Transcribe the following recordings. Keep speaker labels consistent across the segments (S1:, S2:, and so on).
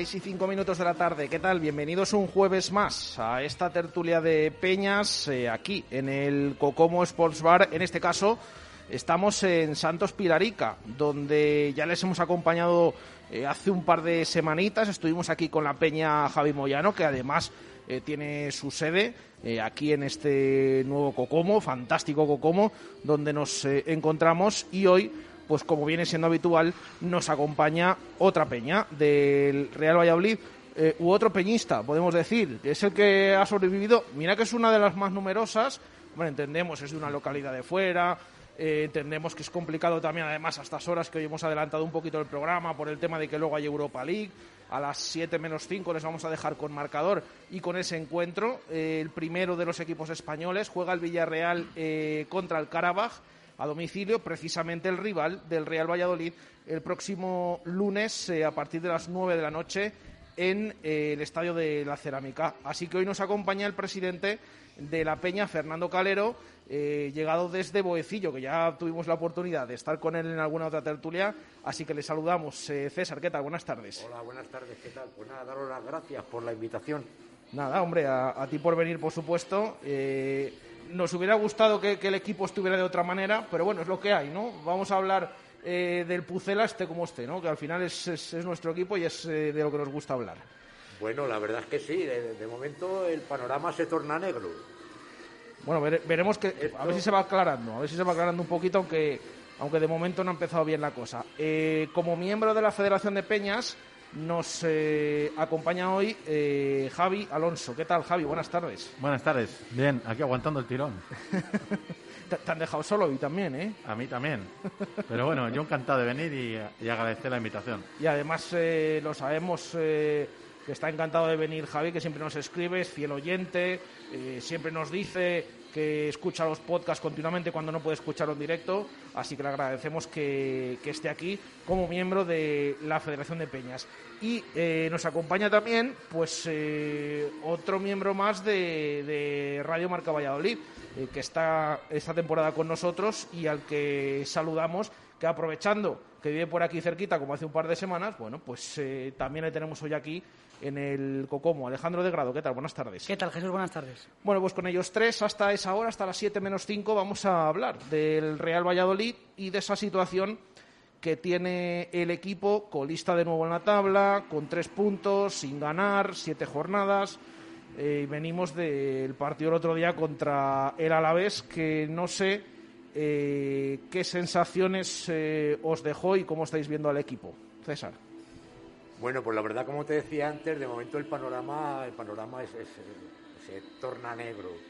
S1: 6 y 5 minutos de la tarde, ¿qué tal? Bienvenidos un jueves más a esta tertulia de Peñas eh, aquí en el Cocomo Sports Bar. En este caso, estamos en Santos Pilarica, donde ya les hemos acompañado eh, hace un par de semanitas. Estuvimos aquí con la Peña Javi Moyano, que además eh, tiene su sede aquí en este nuevo Cocomo, fantástico Cocomo, donde nos encontramos y hoy pues como viene siendo habitual, nos acompaña otra peña del Real Valladolid. Eh, u otro peñista, podemos decir, que es el que ha sobrevivido. Mira que es una de las más numerosas. Bueno, entendemos, es de una localidad de fuera, eh, entendemos que es complicado también, además, a estas horas que hoy hemos adelantado un poquito el programa por el tema de que luego hay Europa League. A las 7 menos 5 les vamos a dejar con marcador y con ese encuentro. Eh, el primero de los equipos españoles juega el Villarreal contra el Karabaj a domicilio, precisamente el rival del Real Valladolid, el próximo lunes eh, a partir de las 9 de la noche en eh, el Estadio de la Cerámica. Así que hoy nos acompaña el presidente de la Peña, Fernando Calero, eh, llegado desde Boecillo, que ya tuvimos la oportunidad de estar con él en alguna otra tertulia, así que le saludamos. César, ¿qué tal? Buenas tardes.
S2: Hola, buenas tardes, ¿qué tal? Pues nada, daros las gracias por la invitación.
S1: Nada, hombre, a, a ti por venir, por supuesto nos hubiera gustado que, el equipo estuviera de otra manera, pero bueno, es lo que hay, ¿no? Vamos a hablar eh, del Pucela, este como esté, ¿no? Que al final es, nuestro equipo y es eh, de lo que nos gusta hablar.
S2: Bueno, la verdad es que sí, de, momento el panorama se torna negro.
S1: Bueno, veremos que, a ver si se va aclarando, a ver si se va aclarando un poquito, aunque, aunque de momento no ha empezado bien la cosa. Eh, como miembro de la Federación de Peñas, nos eh, acompaña hoy eh, Javi Alonso. ¿Qué tal, Javi? Buenas tardes.
S3: Buenas tardes. Bien, aquí aguantando el tirón.
S1: te, han dejado solo hoy también, ¿eh?
S3: A mí también. Pero bueno, yo encantado de venir y, agradecer la invitación.
S1: Y además eh, lo sabemos que está encantado de venir Javi, que siempre nos escribe, es fiel oyente, siempre nos dice que escucha los podcasts continuamente cuando no puede escucharlo en directo, así que le agradecemos que, esté aquí como miembro de la Federación de Peñas. Y eh, nos acompaña también pues eh, otro miembro más de, Radio Marca Valladolid, eh, que está esta temporada con nosotros y al que saludamos, que aprovechando que vive por aquí cerquita, como hace un par de semanas, bueno, pues también le tenemos hoy aquí en el Cocomo. Alejandro de Grado, ¿qué tal? Buenas tardes.
S4: ¿Qué tal, Jesús? Buenas tardes.
S1: Bueno, pues con ellos tres, hasta esa hora, hasta las 7 menos 5, vamos a hablar del Real Valladolid y de esa situación que tiene el equipo colista de nuevo en la tabla, con tres puntos, sin ganar, siete jornadas. Eh, y venimos del partido el otro día contra el Alavés, que no sé eh, qué sensaciones eh, os dejó y cómo estáis viendo al equipo. César.
S2: Bueno, pues la verdad, como te decía antes, de momento el panorama, el panorama se torna negro.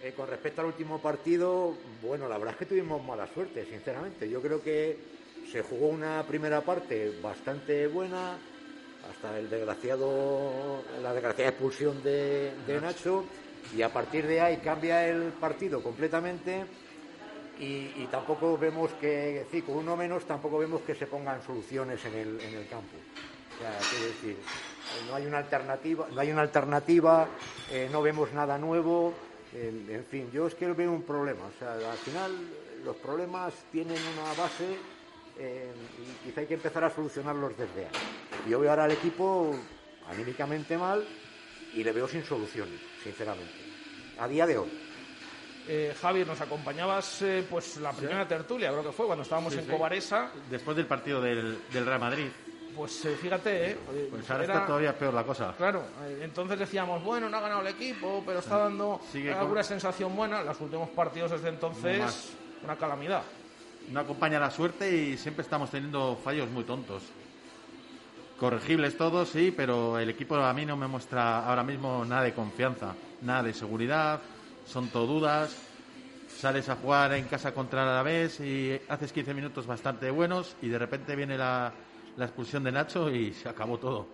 S2: Eh, con respecto al último partido, bueno, la verdad es que tuvimos mala suerte, sinceramente. Yo creo que se jugó una primera parte bastante buena, hasta el desgraciado, la desgraciada expulsión de, Nacho, y a partir de ahí cambia el partido completamente. Y, tampoco vemos que, sí, con uno menos, tampoco vemos que se pongan soluciones en el, en el campo decir, no hay una alternativa, no hay una alternativa, eh, no vemos nada nuevo, en, fin, yo es que veo un problema. O sea, al final los problemas tienen una base eh, y quizá hay que empezar a solucionarlos desde ahí. Yo veo ahora al equipo anímicamente mal y le veo sin soluciones, sinceramente, a día de hoy.
S1: Eh, Javier, nos acompañabas pues la primera tertulia, creo que fue, cuando estábamos en Cobaresa.
S3: Después del partido del Real Madrid.
S1: Pues eh, fíjate, ¿eh?
S3: Pues ahora está todavía peor la cosa.
S1: Claro, eh, entonces decíamos, bueno, no ha ganado el equipo, pero está dando alguna sensación buena. Los últimos partidos desde entonces, una calamidad.
S3: No acompaña la suerte y siempre estamos teniendo fallos muy tontos. Corregibles todos, sí, pero el equipo a mí no me muestra ahora mismo nada de confianza, nada de seguridad, son todo dudas. Sales a jugar en casa contra la vez y haces 15 minutos bastante buenos y de repente viene la, la expulsión de Nacho y se acabó todo.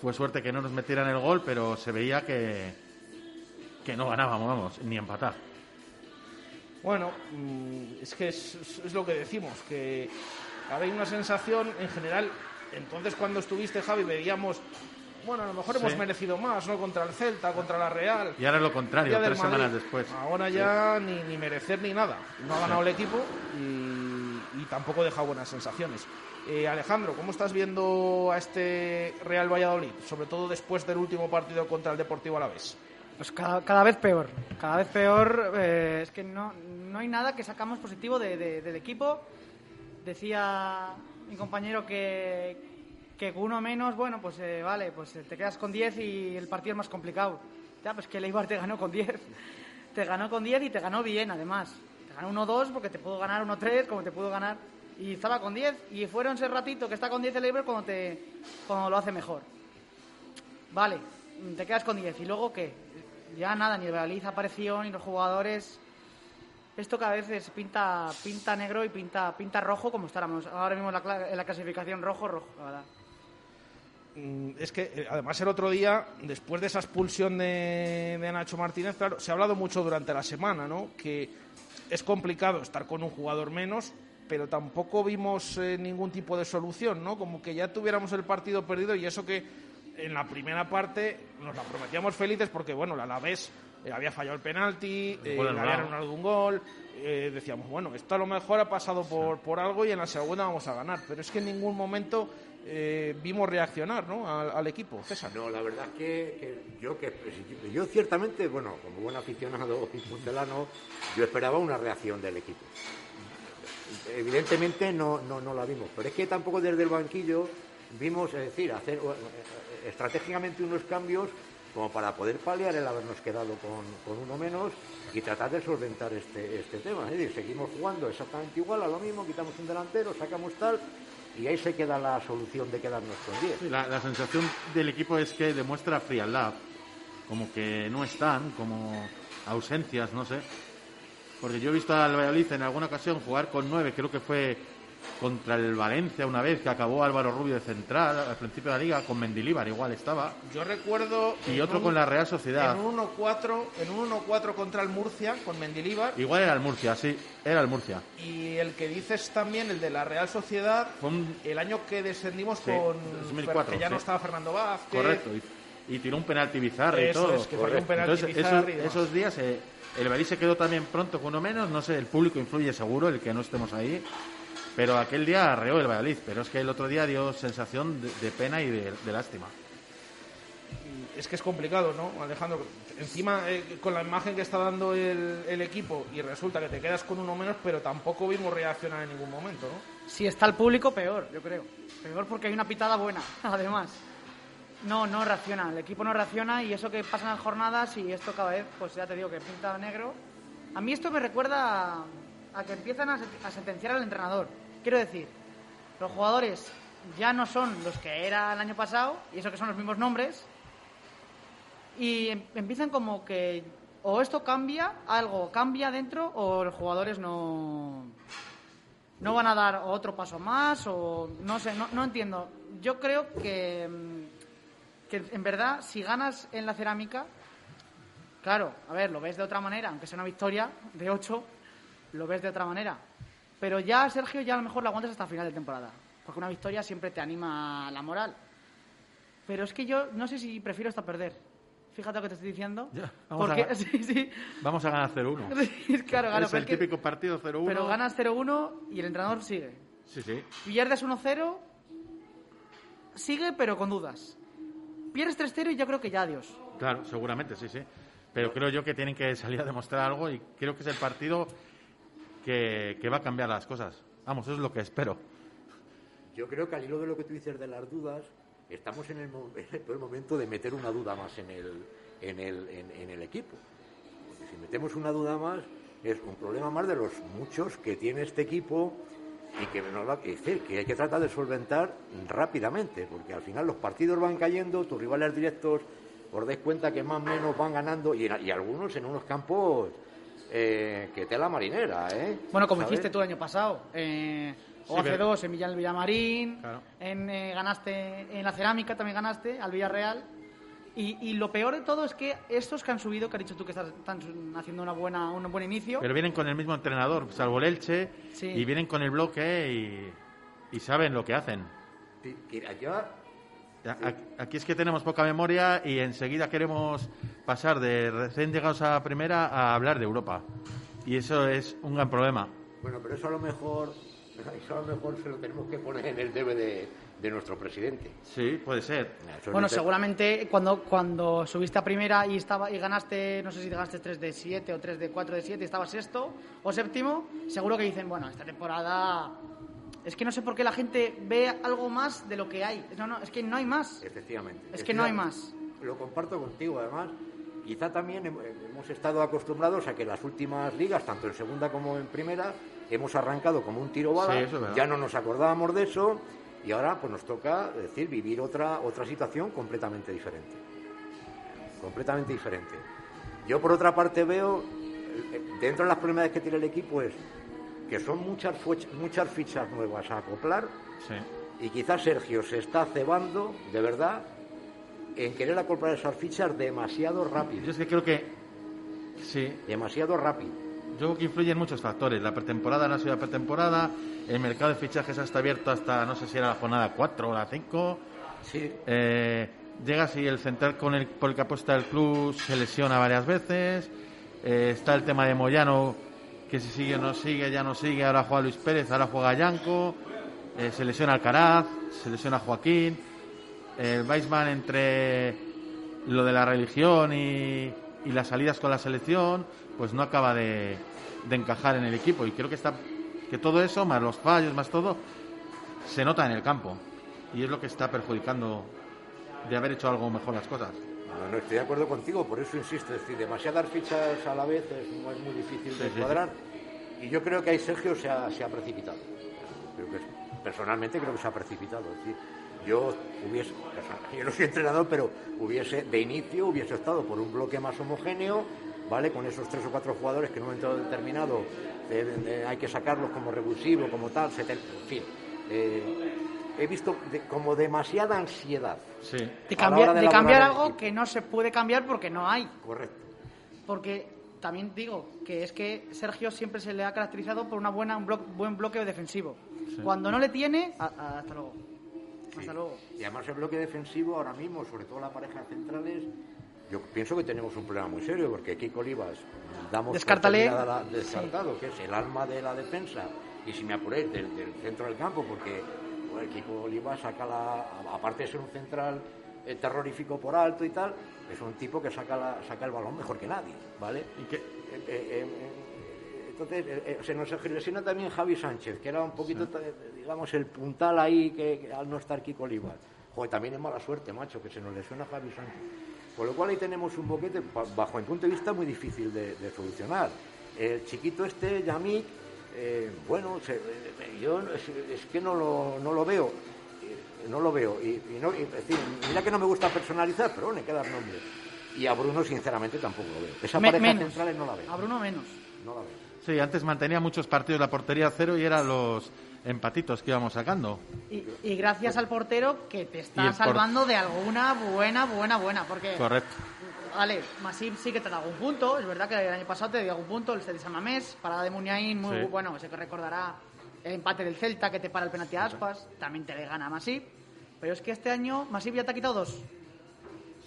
S3: Fue suerte que no nos metieran el gol, pero se veía que, que no ganábamos, vamos, ni empatar.
S1: Bueno, mm, es que es, lo que decimos, que ahora hay una sensación en general. Entonces, cuando estuviste, Javi, veíamos bueno, a lo mejor hemos merecido más, ¿no? Contra el Celta, contra la Real.
S3: Y ahora es lo contrario, tres semanas después.
S1: Ahora ya ni, ni, merecer ni nada. No ha ganado el equipo y, tampoco deja buenas sensaciones. Eh, Alejandro, ¿cómo estás viendo a este Real Valladolid, sobre todo después del último partido contra el Deportivo Alavés?
S4: Pues cada, vez peor, cada vez peor. Eh, es que no, no hay nada que sacamos positivo del equipo. Decía mi compañero que, que uno menos, bueno, pues eh, vale, pues te quedas con 10 y el partido es más complicado. Ya, pues que el Eibar te ganó con 10. Te ganó con 10 y te ganó bien, además. Te ganó 1-2 porque te pudo ganar 1-3, como te pudo ganar y estaba con 10 y fueron ese ratito que está con 10 el Eibar cuando, te, cuando lo hace mejor. Vale, te quedas con 10 y luego qué? Ya nada, ni el Valladolid apareció ni los jugadores. Esto cada vez pinta, pinta negro y pinta, pinta rojo como estábamos ahora mismo en la, en la clasificación rojo, rojo, la verdad.
S1: Mm, es que eh, además el otro día, después de esa expulsión de, de Nacho Martínez, claro, se ha hablado mucho durante la semana, ¿no? Que es complicado estar con un jugador menos, pero tampoco vimos eh, ningún tipo de solución, ¿no? Como que ya tuviéramos el partido perdido y eso que en la primera parte nos la prometíamos felices porque, bueno, la Alavés eh, había fallado el penalti, eh, había ganado un gol, eh, decíamos, bueno, esto a lo mejor ha pasado por, por algo y en la segunda vamos a ganar, pero es que en ningún momento vimos reaccionar ¿no? al, equipo, César.
S2: No, la verdad que, que, yo que yo ciertamente, bueno, como buen aficionado puntelano, yo esperaba una reacción del equipo evidentemente no, no, no la vimos, pero es que tampoco desde el banquillo vimos, es decir, hacer eh, estratégicamente unos cambios como para poder paliar el habernos quedado con, uno menos y tratar de solventar este, este tema. Es seguimos jugando exactamente igual, a lo mismo, quitamos un delantero, sacamos tal, y ahí se queda la solución de quedarnos con 10.
S3: la, la, sensación del equipo es que demuestra frialdad, como que no están, como ausencias, no sé. Porque yo he visto al Valladolid en alguna ocasión jugar con nueve, creo que fue contra el Valencia una vez que acabó Álvaro Rubio de central al principio de la liga con Mendilíbar igual estaba.
S1: Yo recuerdo
S3: y otro con la Real Sociedad.
S1: en un 1-4 en un 1-4 contra el Murcia con Mendilíbar
S3: igual era el Murcia sí era el Murcia.
S1: Y el que dices también el de la Real Sociedad el año que descendimos con
S3: 2004,
S1: que ya no estaba Fernando Vázquez.
S3: Correcto y, tiró un penalti bizarro y todo
S1: es, que un penalti esos,
S3: esos días eh, el Betis se quedó también pronto con uno menos, no sé, el público influye seguro, el que no estemos ahí. Pero aquel día arreó el Valladolid, pero es que el otro día dio sensación de, pena y de, lástima.
S1: Es que es complicado, ¿no, Alejandro? Encima, eh, con la imagen que está dando el, equipo y resulta que te quedas con uno menos, pero tampoco vimos reaccionar en ningún momento, ¿no?
S4: Si está el público, peor, yo creo. Peor porque hay una pitada buena, además. No, no reacciona. El equipo no reacciona y eso que pasan las jornadas y esto cada vez, pues ya te digo que pinta negro. A mí esto me recuerda a, que empiezan a, sentenciar al entrenador. Quiero decir, los jugadores ya no son los que era el año pasado y eso que son los mismos nombres y em, empiezan como que o esto cambia, algo cambia dentro o los jugadores no no van a dar otro paso más o no sé, no, no entiendo. Yo creo que em, que en verdad, si ganas en la cerámica, claro, a ver, lo ves de otra manera, aunque sea una victoria de 8, lo ves de otra manera. Pero ya, Sergio, ya a lo mejor lo aguantas hasta el final de temporada. Porque una victoria siempre te anima la moral. Pero es que yo no sé si prefiero hasta perder. Fíjate lo que te estoy diciendo.
S3: vamos, a, sí, sí. vamos a ganar 0-1.
S4: claro,
S3: es el típico partido 0-1.
S4: Pero ganas 0-1 y el entrenador sigue.
S3: Sí, sí.
S4: Pierdes 1-0, sigue, pero con dudas pierdes 3-0 y yo creo que ya adiós.
S3: Claro, seguramente, sí, sí. Pero creo yo que tienen que salir a demostrar algo y creo que es el partido que, va a cambiar las cosas. Vamos, eso es lo que espero.
S2: Yo creo que al hilo de lo que tú dices de las dudas, estamos en el, momento de meter una duda más en el, en el, en el equipo. Porque si metemos una duda más, es un problema más de los muchos que tiene este equipo y que nos va decir que hay que tratar de solventar rápidamente, porque al final los partidos van cayendo, tus rivales directos os dais cuenta que más o menos van ganando y, algunos en unos campos eh, que tela marinera, ¿eh?
S4: Bueno, como hiciste tú el año pasado. Eh, o hace dos en Villamarín, en, eh, ganaste en la cerámica también ganaste al Villarreal y, lo peor de todo es que estos que han subido, que has dicho tú que están haciendo una buena, un buen inicio.
S3: Pero vienen con el mismo entrenador, salvo el Elche, y vienen con el bloque y, saben lo que hacen. Aquí es que tenemos poca memoria y enseguida queremos pasar de recién llegados a primera a hablar de Europa. Y eso es un gran problema.
S2: Bueno, pero eso a lo mejor Eso a lo mejor se lo tenemos que poner en el debe de, nuestro presidente.
S3: Sí, puede ser.
S2: Eso
S4: Bueno,
S2: no te-
S4: seguramente cuando, cuando subiste a primera y estaba y ganaste, no sé si te ganaste 3 de 7 o 3 de 4 de 7 y estabas sexto o séptimo, seguro que dicen, bueno, esta temporada... Es que no sé por qué la gente ve algo más de lo que hay. No, no, es que no hay más.
S2: Efectivamente.
S4: Es que no hay más.
S2: Lo comparto contigo, además. Quizá también hem- hemos estado acostumbrados a que las últimas ligas, tanto en segunda como en primera, hemos arrancado como un tiro bala.
S3: Sí,
S2: ya no nos acordábamos de eso y ahora pues nos toca decir vivir otra otra situación completamente diferente. Completamente diferente. Yo por otra parte veo eh, dentro de las problemas que tiene el equipo es que son muchas muchas fichas nuevas a acoplar
S3: Sí.
S2: y quizás Sergio se está cebando, de verdad, en querer acoplar esas fichas demasiado
S3: Yo
S2: rápido.
S3: es que creo que. Sí,
S2: Demasiado rápido.
S3: Yo creo que influyen muchos factores. La pretemporada no ha sido la pretemporada, el mercado de fichajes está abierto hasta no sé si era la jornada 4 o la 5.
S2: Sí.
S3: Eh, llega si el central con el, por el que apuesta el club se lesiona varias veces. Eh, está el tema de Moyano, que si sigue o no sigue, ya no sigue. Ahora juega Luis Pérez, ahora juega Yanco. Eh, se lesiona Alcaraz, se lesiona Joaquín. El Weissman entre lo de la religión y, y las salidas con la selección, pues no acaba de, de encajar en el equipo. Y creo que está que todo eso, más los fallos, más todo, se nota en el campo. Y es lo que está perjudicando de haber hecho algo mejor las cosas.
S2: No, no estoy de acuerdo contigo, por eso insisto, es decir, demasiadas fichas a la vez es, es muy difícil de
S3: Sí, sí,
S2: cuadrar. Y yo creo que ahí Sergio se ha, se ha precipitado. Creo que personalmente creo que se ha precipitado. Es decir, yo hubiese, yo no soy entrenador, pero hubiese, de inicio, hubiese estado por un bloque más homogéneo, ¿vale? Con esos tres o cuatro jugadores que en un momento determinado eh, eh, hay que sacarlos como revulsivo, como tal, en fin. eh, he visto de- como demasiada ansiedad.
S3: Sí.
S4: De, cambiar,
S2: de
S4: de cambiar algo
S2: equipo.
S4: que no se puede cambiar porque no hay.
S2: Correcto.
S4: Porque también digo que es que Sergio siempre se le ha caracterizado por una buena, un blo- buen bloque defensivo. Cuando no le tiene, a- a- hasta luego. Hasta
S2: Sí.
S4: luego.
S2: Y además el bloque defensivo ahora mismo, sobre todo la pareja centrales, yo pienso que tenemos un problema muy serio porque Kiko Olivas damos por
S4: Descártale.
S2: terminada la- descartado, que es el alma de la defensa y si me apuréis del, del centro del campo porque bueno, Kiko Olivas saca la aparte de ser un central eh, terrorífico por alto y tal, es un tipo que saca la- saca el balón mejor que nadie, ¿vale?
S3: Y que,
S2: eh, eh, entonces, eh, eh, se nos lesiona también Javi Sánchez, que era un poquito, digamos, el puntal ahí que, que al no estar Kiko Olivas. Joder, también es mala suerte, macho, que se nos lesiona Javi Sánchez. Con lo cual ahí tenemos un boquete, bajo mi punto de vista, muy difícil de, de solucionar. El chiquito este, Yamik, eh, bueno, se- eh, yo es, es que no lo, no lo veo. eh, No lo veo. Y, y no, y, es decir, mira que no me gusta personalizar, pero bueno, hay que dar nombres. Y a Bruno, sinceramente, tampoco lo veo. Esa
S4: Me-
S2: pareja
S4: menos.
S2: centrales no la veo.
S4: A Bruno menos.
S2: No la veo.
S3: Sí, antes mantenía muchos partidos la portería a cero y eran los empatitos que íbamos sacando.
S4: Y, y gracias al portero que te está
S3: por-
S4: salvando de alguna buena, buena, buena. Porque,
S3: Correcto.
S4: vale, Masip sí que te da algún punto. Es verdad que el año pasado te dio algún punto. El San Mamés, parada de Muniain, muy
S3: Sí.
S4: bueno. Sé que recordará el empate del Celta que te para el penalti a Aspas. También te le gana Masip. Pero es que este año Masip ya te ha quitado dos.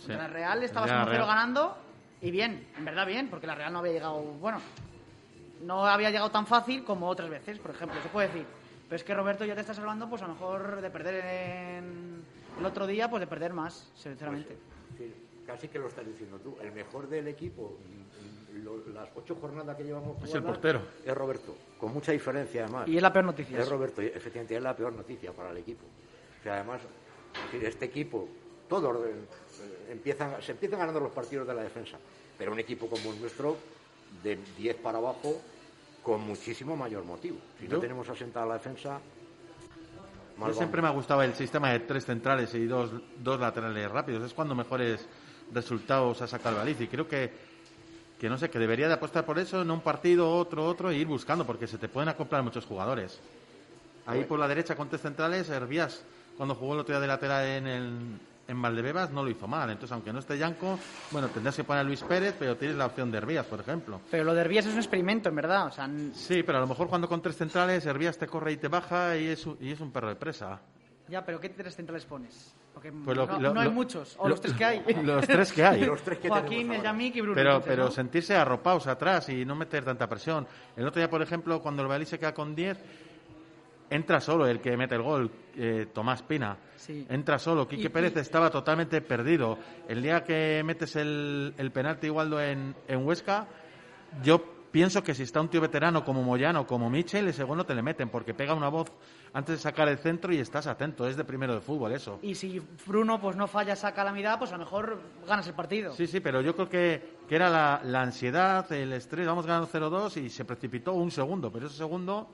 S3: Sí.
S4: La Real estabas
S3: Ya,
S4: 1-0
S3: Real.
S4: ganando y bien, en verdad bien, porque la Real no había llegado, bueno, no había llegado tan fácil como otras veces, por ejemplo, se puede decir. Pero es que Roberto ya te está salvando, pues a lo mejor de perder en el otro día, pues de perder más, sinceramente.
S2: Sí, casi que lo estás diciendo tú. El mejor del equipo, mm, lo- las ocho jornadas que llevamos
S3: Es el portero.
S2: Es Roberto, con mucha diferencia además.
S4: Y es la peor noticia.
S2: Es Roberto, efectivamente, es la peor noticia para el equipo. O sea, además, este equipo, todos eh, empiezan, se empiezan ganando los partidos de la defensa, pero un equipo como el nuestro, de 10 para abajo, con muchísimo mayor motivo. Si no tenemos asentada la defensa,
S3: Yo siempre me
S2: vamos.
S3: ha gustado el sistema de tres centrales y dos, dos laterales rápidos. Es cuando mejores resultados ha sacado el Valiz. Y creo que, que, no sé, que debería de apostar por eso en un partido, otro, otro, e ir buscando, porque se te pueden acoplar muchos jugadores. Ahí por la derecha con tres centrales, Hervías, cuando jugó el otro día de lateral en, el, en Valdebebas, no lo hizo mal. Entonces, aunque no esté Yanco, bueno, tendrás que poner a Luis Pérez, pero tienes la opción de Hervías, por ejemplo.
S4: Pero lo de Herbías es un experimento, en verdad. O sea,
S3: Sí, pero a lo mejor cuando con tres centrales, Hervías te corre y te baja y es, un- y es un perro de presa.
S4: ya, pero ¿qué tres centrales pones? Porque
S3: Pues lo-
S4: no,
S3: lo-
S4: no hay
S3: lo-
S4: muchos, o
S3: lo-
S4: los tres que hay.
S3: Los tres que hay.
S2: Los tres que
S4: Joaquín. Yamik y Bruno.
S3: Pero,
S4: entonces,
S3: pero
S4: ¿no?
S3: sentirse arropados atrás y no meter tanta presión. El otro día, por ejemplo, cuando el Valí se queda con 10, entra solo el que mete el gol, eh, Tomás Pina.
S4: Sí.
S3: Entra solo. Quique
S4: Y-
S3: Pérez
S4: y-
S3: estaba totalmente perdido. El día que metes el, el penalti Igualdo en, en Huesca, yo pienso que si está un tío veterano como Moyano, como Michel, ese gol no te le meten, porque pega una voz antes de sacar el centro y estás atento. Es de primero de fútbol eso.
S4: Y si Bruno pues no falla esa calamidad, pues a lo mejor ganas el partido.
S3: Sí, sí, pero yo creo que, que era la, la ansiedad, el estrés. Vamos ganando 0-2 y se precipitó un segundo, pero ese segundo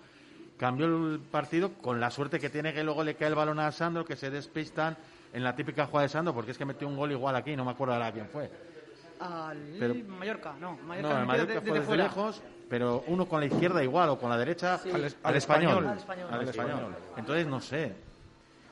S3: cambió el partido con la suerte que tiene que luego le cae el balón a Sandro, que se despistan en la típica jugada de Sandro, porque es que metió un gol igual aquí, no me acuerdo ahora quién fue.
S4: Al
S3: Pero-
S4: Mallorca, no.
S3: No,
S4: Mallorca
S3: Mallorca
S4: de-
S3: fue
S4: desde
S3: lejos, pero uno con la izquierda igual o con la derecha
S4: Sí.
S3: al,
S1: Al-
S3: al
S1: al
S3: español.
S1: español.
S4: Al español.
S3: Al. Entonces, no sé.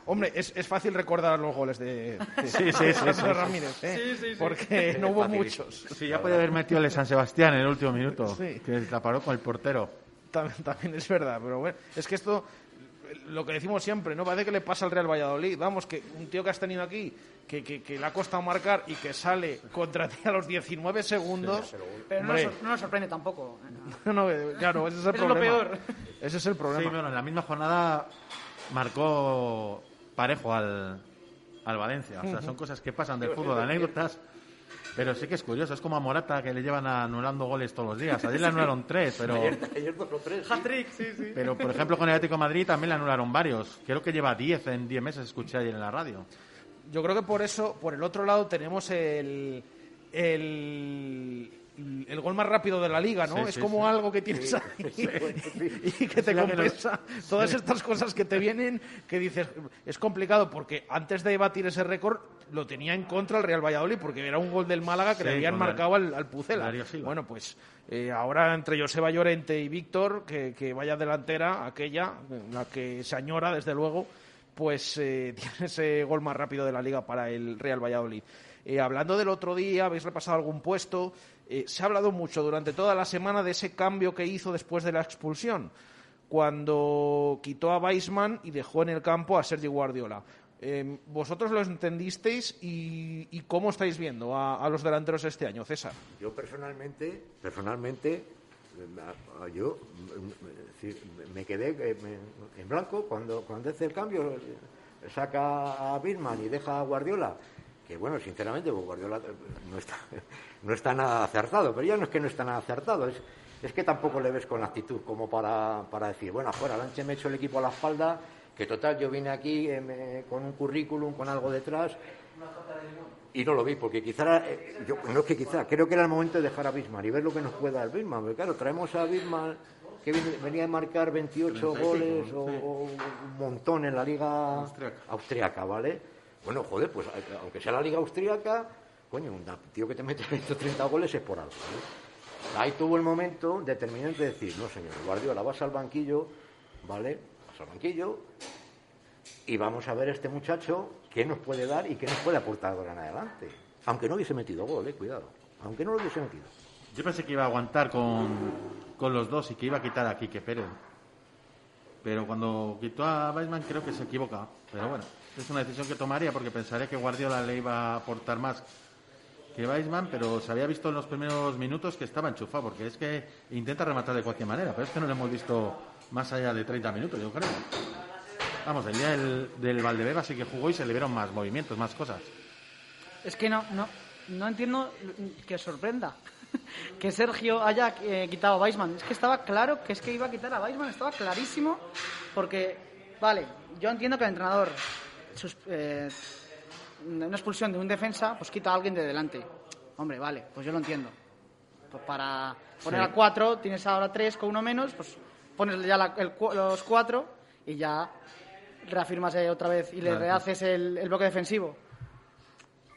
S1: Hombre, es, es fácil recordar los goles de, de-
S3: Sí, sí, sí,
S1: de
S3: sí, sí.
S1: Ramírez, ¿eh?
S4: Sí, sí, sí.
S1: porque no hubo muchos.
S3: Sí, ya puede haber metido el de San Sebastián en el último minuto,
S1: Sí.
S3: que la paró con el portero.
S1: También, también es verdad, pero bueno, es que esto, lo que decimos siempre, ¿no? Parece que le pasa al Real Valladolid. Vamos, que un tío que has tenido aquí, que, que, que le ha costado marcar y que sale contra ti a los 19 segundos.
S4: Pero no
S1: hombre,
S4: nos, sor- no nos sorprende tampoco.
S1: no, claro, ese es el
S4: Eso es lo
S1: problema.
S4: peor.
S1: Ese es el
S3: Sí,
S1: problema.
S3: bueno, en la misma jornada marcó parejo al, al Valencia. O sea, son cosas que pasan del fútbol, anécdotas. Pero sí que es curioso, es como a Morata que le llevan anulando goles todos los días. Ayer le anularon tres, pero,
S2: Ayer, ayer dos o tres. sí.
S4: Hat-trick, sí, sí.
S3: pero por ejemplo con el Atlético de Madrid también le anularon varios. Creo que lleva 10 en 10 meses, escuché ayer en la radio.
S1: Yo creo que por eso, por el otro lado, tenemos el, el, el gol más rápido de la liga, ¿no?
S3: Sí,
S1: es
S3: sí,
S1: como
S3: sí.
S1: algo que tienes ahí y que te compensa todas estas cosas que te vienen que dices, es complicado porque antes de batir ese récord lo tenía en contra el Real Valladolid porque era un gol del Málaga que le habían marcado al, al Pucela. Bueno, pues eh, ahora entre Joseba Llorente y Víctor, que, que vaya delantera, aquella, la que se añora desde luego, pues eh, tiene ese gol más rápido de la liga para el Real Valladolid. Eh, hablando del otro día, habéis repasado algún puesto, eh, se ha hablado mucho durante toda la semana de ese cambio que hizo después de la expulsión, cuando quitó a Weisman y dejó en el campo a Sergio Guardiola. Eh, ¿Vosotros lo entendisteis y, cómo estáis viendo a, los delanteros este año, César?
S2: Yo personalmente, personalmente, eh, yo sí, me quedé eh, en blanco cuando, cuando hace el cambio, saca a Birman y deja a Guardiola. Que bueno, sinceramente, pues Guardiola eh, no está, no está nada acertado, pero ya no es que no está nada acertado, es, es que tampoco le ves con la actitud como para, para decir, bueno, afuera, Lanche me he hecho el equipo a la espalda, que total, yo vine aquí eh, me- con un currículum, con algo detrás, y no lo vi, porque quizá, eh, yo, no es que quizá, creo que era el momento de dejar a Bismarck y ver lo que nos puede dar Bismarck. Porque claro, traemos a Bismarck que viene- venía a marcar 28 goles o, o un montón en la liga
S3: Austriaca.
S2: austriaca, ¿vale? Bueno, joder, pues a- aunque sea la liga austriaca, coño, un tío que te mete 20 o 30 goles es por algo. Ahí tuvo el momento determinante de decir, no señor, Guardiola, vas al banquillo, ¿vale? Vas al banquillo, y vamos a ver este muchacho qué nos puede dar y qué nos puede aportar ahora en adelante. Aunque no hubiese metido gol, eh, cuidado. Aunque no lo hubiese metido.
S3: Yo pensé que iba a aguantar con, con los dos y que iba a quitar a Quique Pérez. Pero cuando quitó a Weisman creo que se equivoca. Pero bueno, es una decisión que tomaría porque pensaría que Guardiola le iba a aportar más que Weisman, pero se había visto en los primeros minutos que estaba enchufado, porque es que intenta rematar de cualquier manera, pero es que no lo hemos visto más allá de 30 minutos, yo creo. Vamos, el día del, del Valdebeba sí que jugó y se le vieron más movimientos, más cosas.
S4: Es que no, no, no entiendo que sorprenda que Sergio haya eh, quitado a Weisman. Es que estaba claro que es que iba a quitar a Weisman, estaba clarísimo. Porque, vale, yo entiendo que el entrenador, sus- eh, una expulsión de un defensa, pues quita a alguien de delante. Hombre, vale, pues yo lo entiendo. Pues para poner
S3: Sí.
S4: a cuatro, tienes ahora tres con uno menos, pues pones ya la- el los cuatro y ya reafirmas eh, otra vez y le rehaces el, el bloque defensivo.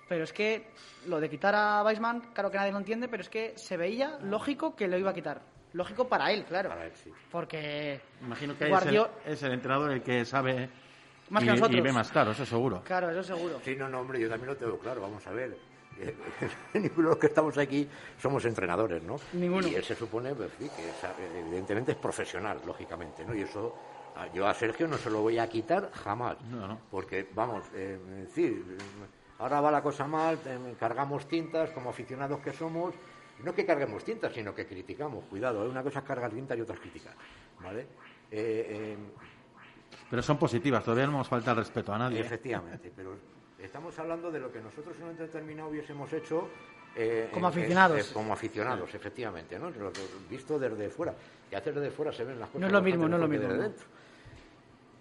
S4: Pero es que lo de quitar a Weisman, claro que nadie lo entiende, pero es que se veía lógico que lo iba a quitar. Lógico para él, claro.
S2: Para él, sí.
S4: Porque
S3: Imagino que el, es el entrenador el que sabe
S4: Más
S3: y,
S4: que nosotros.
S3: y ve más claro, eso seguro.
S4: Claro, eso seguro.
S2: Sí, no, no, hombre, yo también lo tengo claro, vamos a ver. Eh, Ninguno de los que estamos aquí somos entrenadores, ¿no?
S4: Ninguno.
S2: Y él se supone, pues, sí, que es, evidentemente es profesional, lógicamente, ¿no? Y eso a- yo a Sergio no se lo voy a quitar jamás.
S3: No, no.
S2: Porque, vamos, eh, eh, ahora va la cosa mal, eh, cargamos tintas como aficionados que somos. No que carguemos tintas, sino que criticamos. Cuidado, ¿eh? una cosa es cargar tintas y otra es criticar, ¿vale? Eh, eh,
S3: Pero son positivas, todavía no nos falta el respeto a nadie.
S2: Efectivamente, pero estamos hablando de lo que nosotros en un determinado hubiésemos hecho eh,
S4: Como aficionados.
S2: eh, como aficionados, efectivamente, ¿no? Lo que- visto desde fuera. Y hacer desde fuera se ven las cosas.
S4: No es lo mismo, no es lo mismo,
S2: desde
S4: no.
S2: dentro.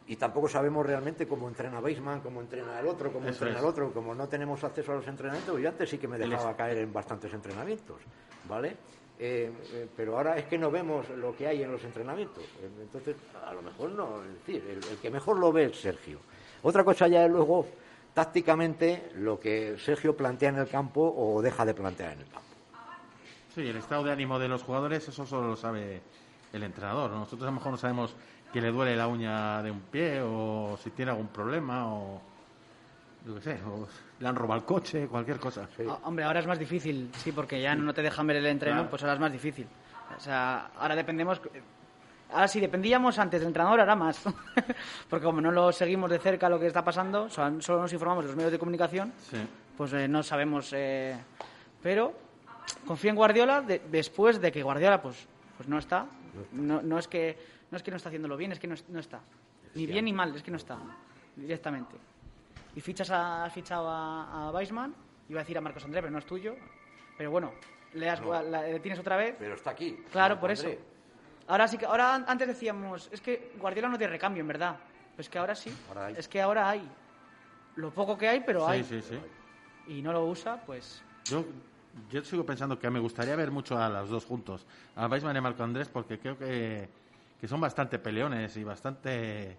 S2: Y tampoco sabemos realmente cómo entrena Weisman, cómo entrena el otro, cómo
S3: Eso
S2: entrena
S3: es.
S2: el otro. Como no tenemos acceso a los entrenamientos, yo antes sí que me dejaba caer en bastantes entrenamientos, ¿vale? Eh, eh, pero ahora es que no vemos lo que hay en los entrenamientos. Eh, Entonces, a lo mejor no. Es decir, el, el que mejor lo ve es Sergio. Otra cosa ya es luego, tácticamente, lo que Sergio plantea en el campo o deja de plantear en el campo.
S3: Sí, el estado de ánimo de los jugadores, eso solo lo sabe el entrenador. Nosotros a lo mejor no sabemos que le duele la uña de un pie o si tiene algún problema o yo qué sé, o le han robado el coche, cualquier cosa.
S4: Ah, Hombre, ahora es más difícil, sí, porque ya no te dejan ver el entreno,
S3: Claro.
S4: pues ahora es más difícil. O sea, ahora dependemos. Ahora si dependíamos antes del entrenador, ahora más. porque como no lo seguimos de cerca lo que está pasando, solo solo nos informamos de los medios de comunicación,
S3: Sí.
S4: pues eh, no sabemos. eh, pero confío en Guardiola de- después de que Guardiola pues, pues no está. No, no es que, no es que no está haciéndolo bien, es que no, no está. Ni bien ni mal, es que no está. Directamente. Y fichas a, has fichado a, a Weisman, iba a decir a Marcos André, pero no es tuyo. Pero bueno, le, has- la- le tienes otra vez.
S2: Pero está aquí.
S4: Claro, por eso.
S2: André.
S4: Ahora sí que, ahora an- antes decíamos, es que Guardiola no tiene recambio, en verdad. Pues que ahora sí.
S2: Ahora hay.
S4: Es que ahora hay. Lo poco que hay, pero
S3: Sí,
S4: hay.
S3: sí, sí.
S4: Y no lo usa, pues.
S3: Yo, yo sigo pensando que me gustaría ver mucho a los dos juntos, a Weisman y a Marco Andrés, porque creo que, que son bastante peleones y bastante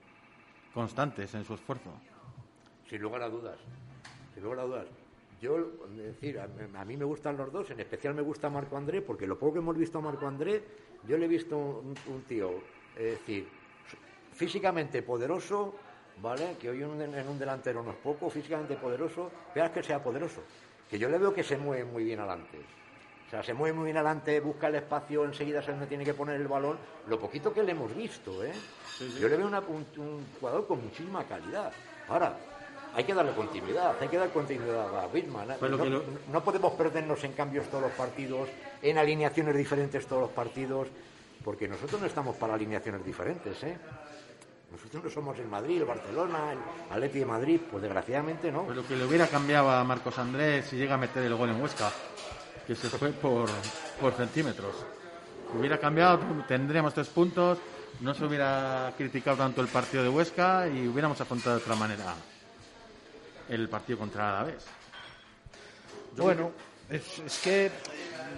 S3: constantes en su esfuerzo.
S2: Sin lugar a dudas. Sin lugar a dudas. Yo, es decir, a, a mí me gustan los dos, en especial me gusta Marco André, porque lo poco que hemos visto a Marco André, yo le he visto un, un tío, es decir, físicamente poderoso, ¿vale? Que hoy en un, en un delantero no es poco, físicamente poderoso, veas que sea poderoso. Que yo le veo que se mueve muy bien adelante. O sea, se mueve muy bien adelante, busca el espacio, enseguida se donde tiene que poner el balón. Lo poquito que le hemos visto, ¿eh? Yo le veo una- un, un jugador con muchísima calidad. Ahora, hay que darle continuidad, hay que dar continuidad a Bisman.
S3: Pues lo
S2: no,
S3: que lo-
S2: no podemos perdernos en cambios todos los partidos, en alineaciones diferentes todos los partidos, porque nosotros no estamos para alineaciones diferentes, ¿eh? Nosotros no somos el Madrid, el Barcelona, el Atleti de Madrid, pues desgraciadamente no.
S3: Pues lo que le hubiera cambiado a Marcos Andrés si llega a meter el gol en Huesca, que se fue por, por centímetros. Hubiera cambiado, tendríamos tres puntos, no se hubiera criticado tanto el partido de Huesca y hubiéramos afrontado de otra manera el partido contra Alavés.
S1: Bueno, es, es que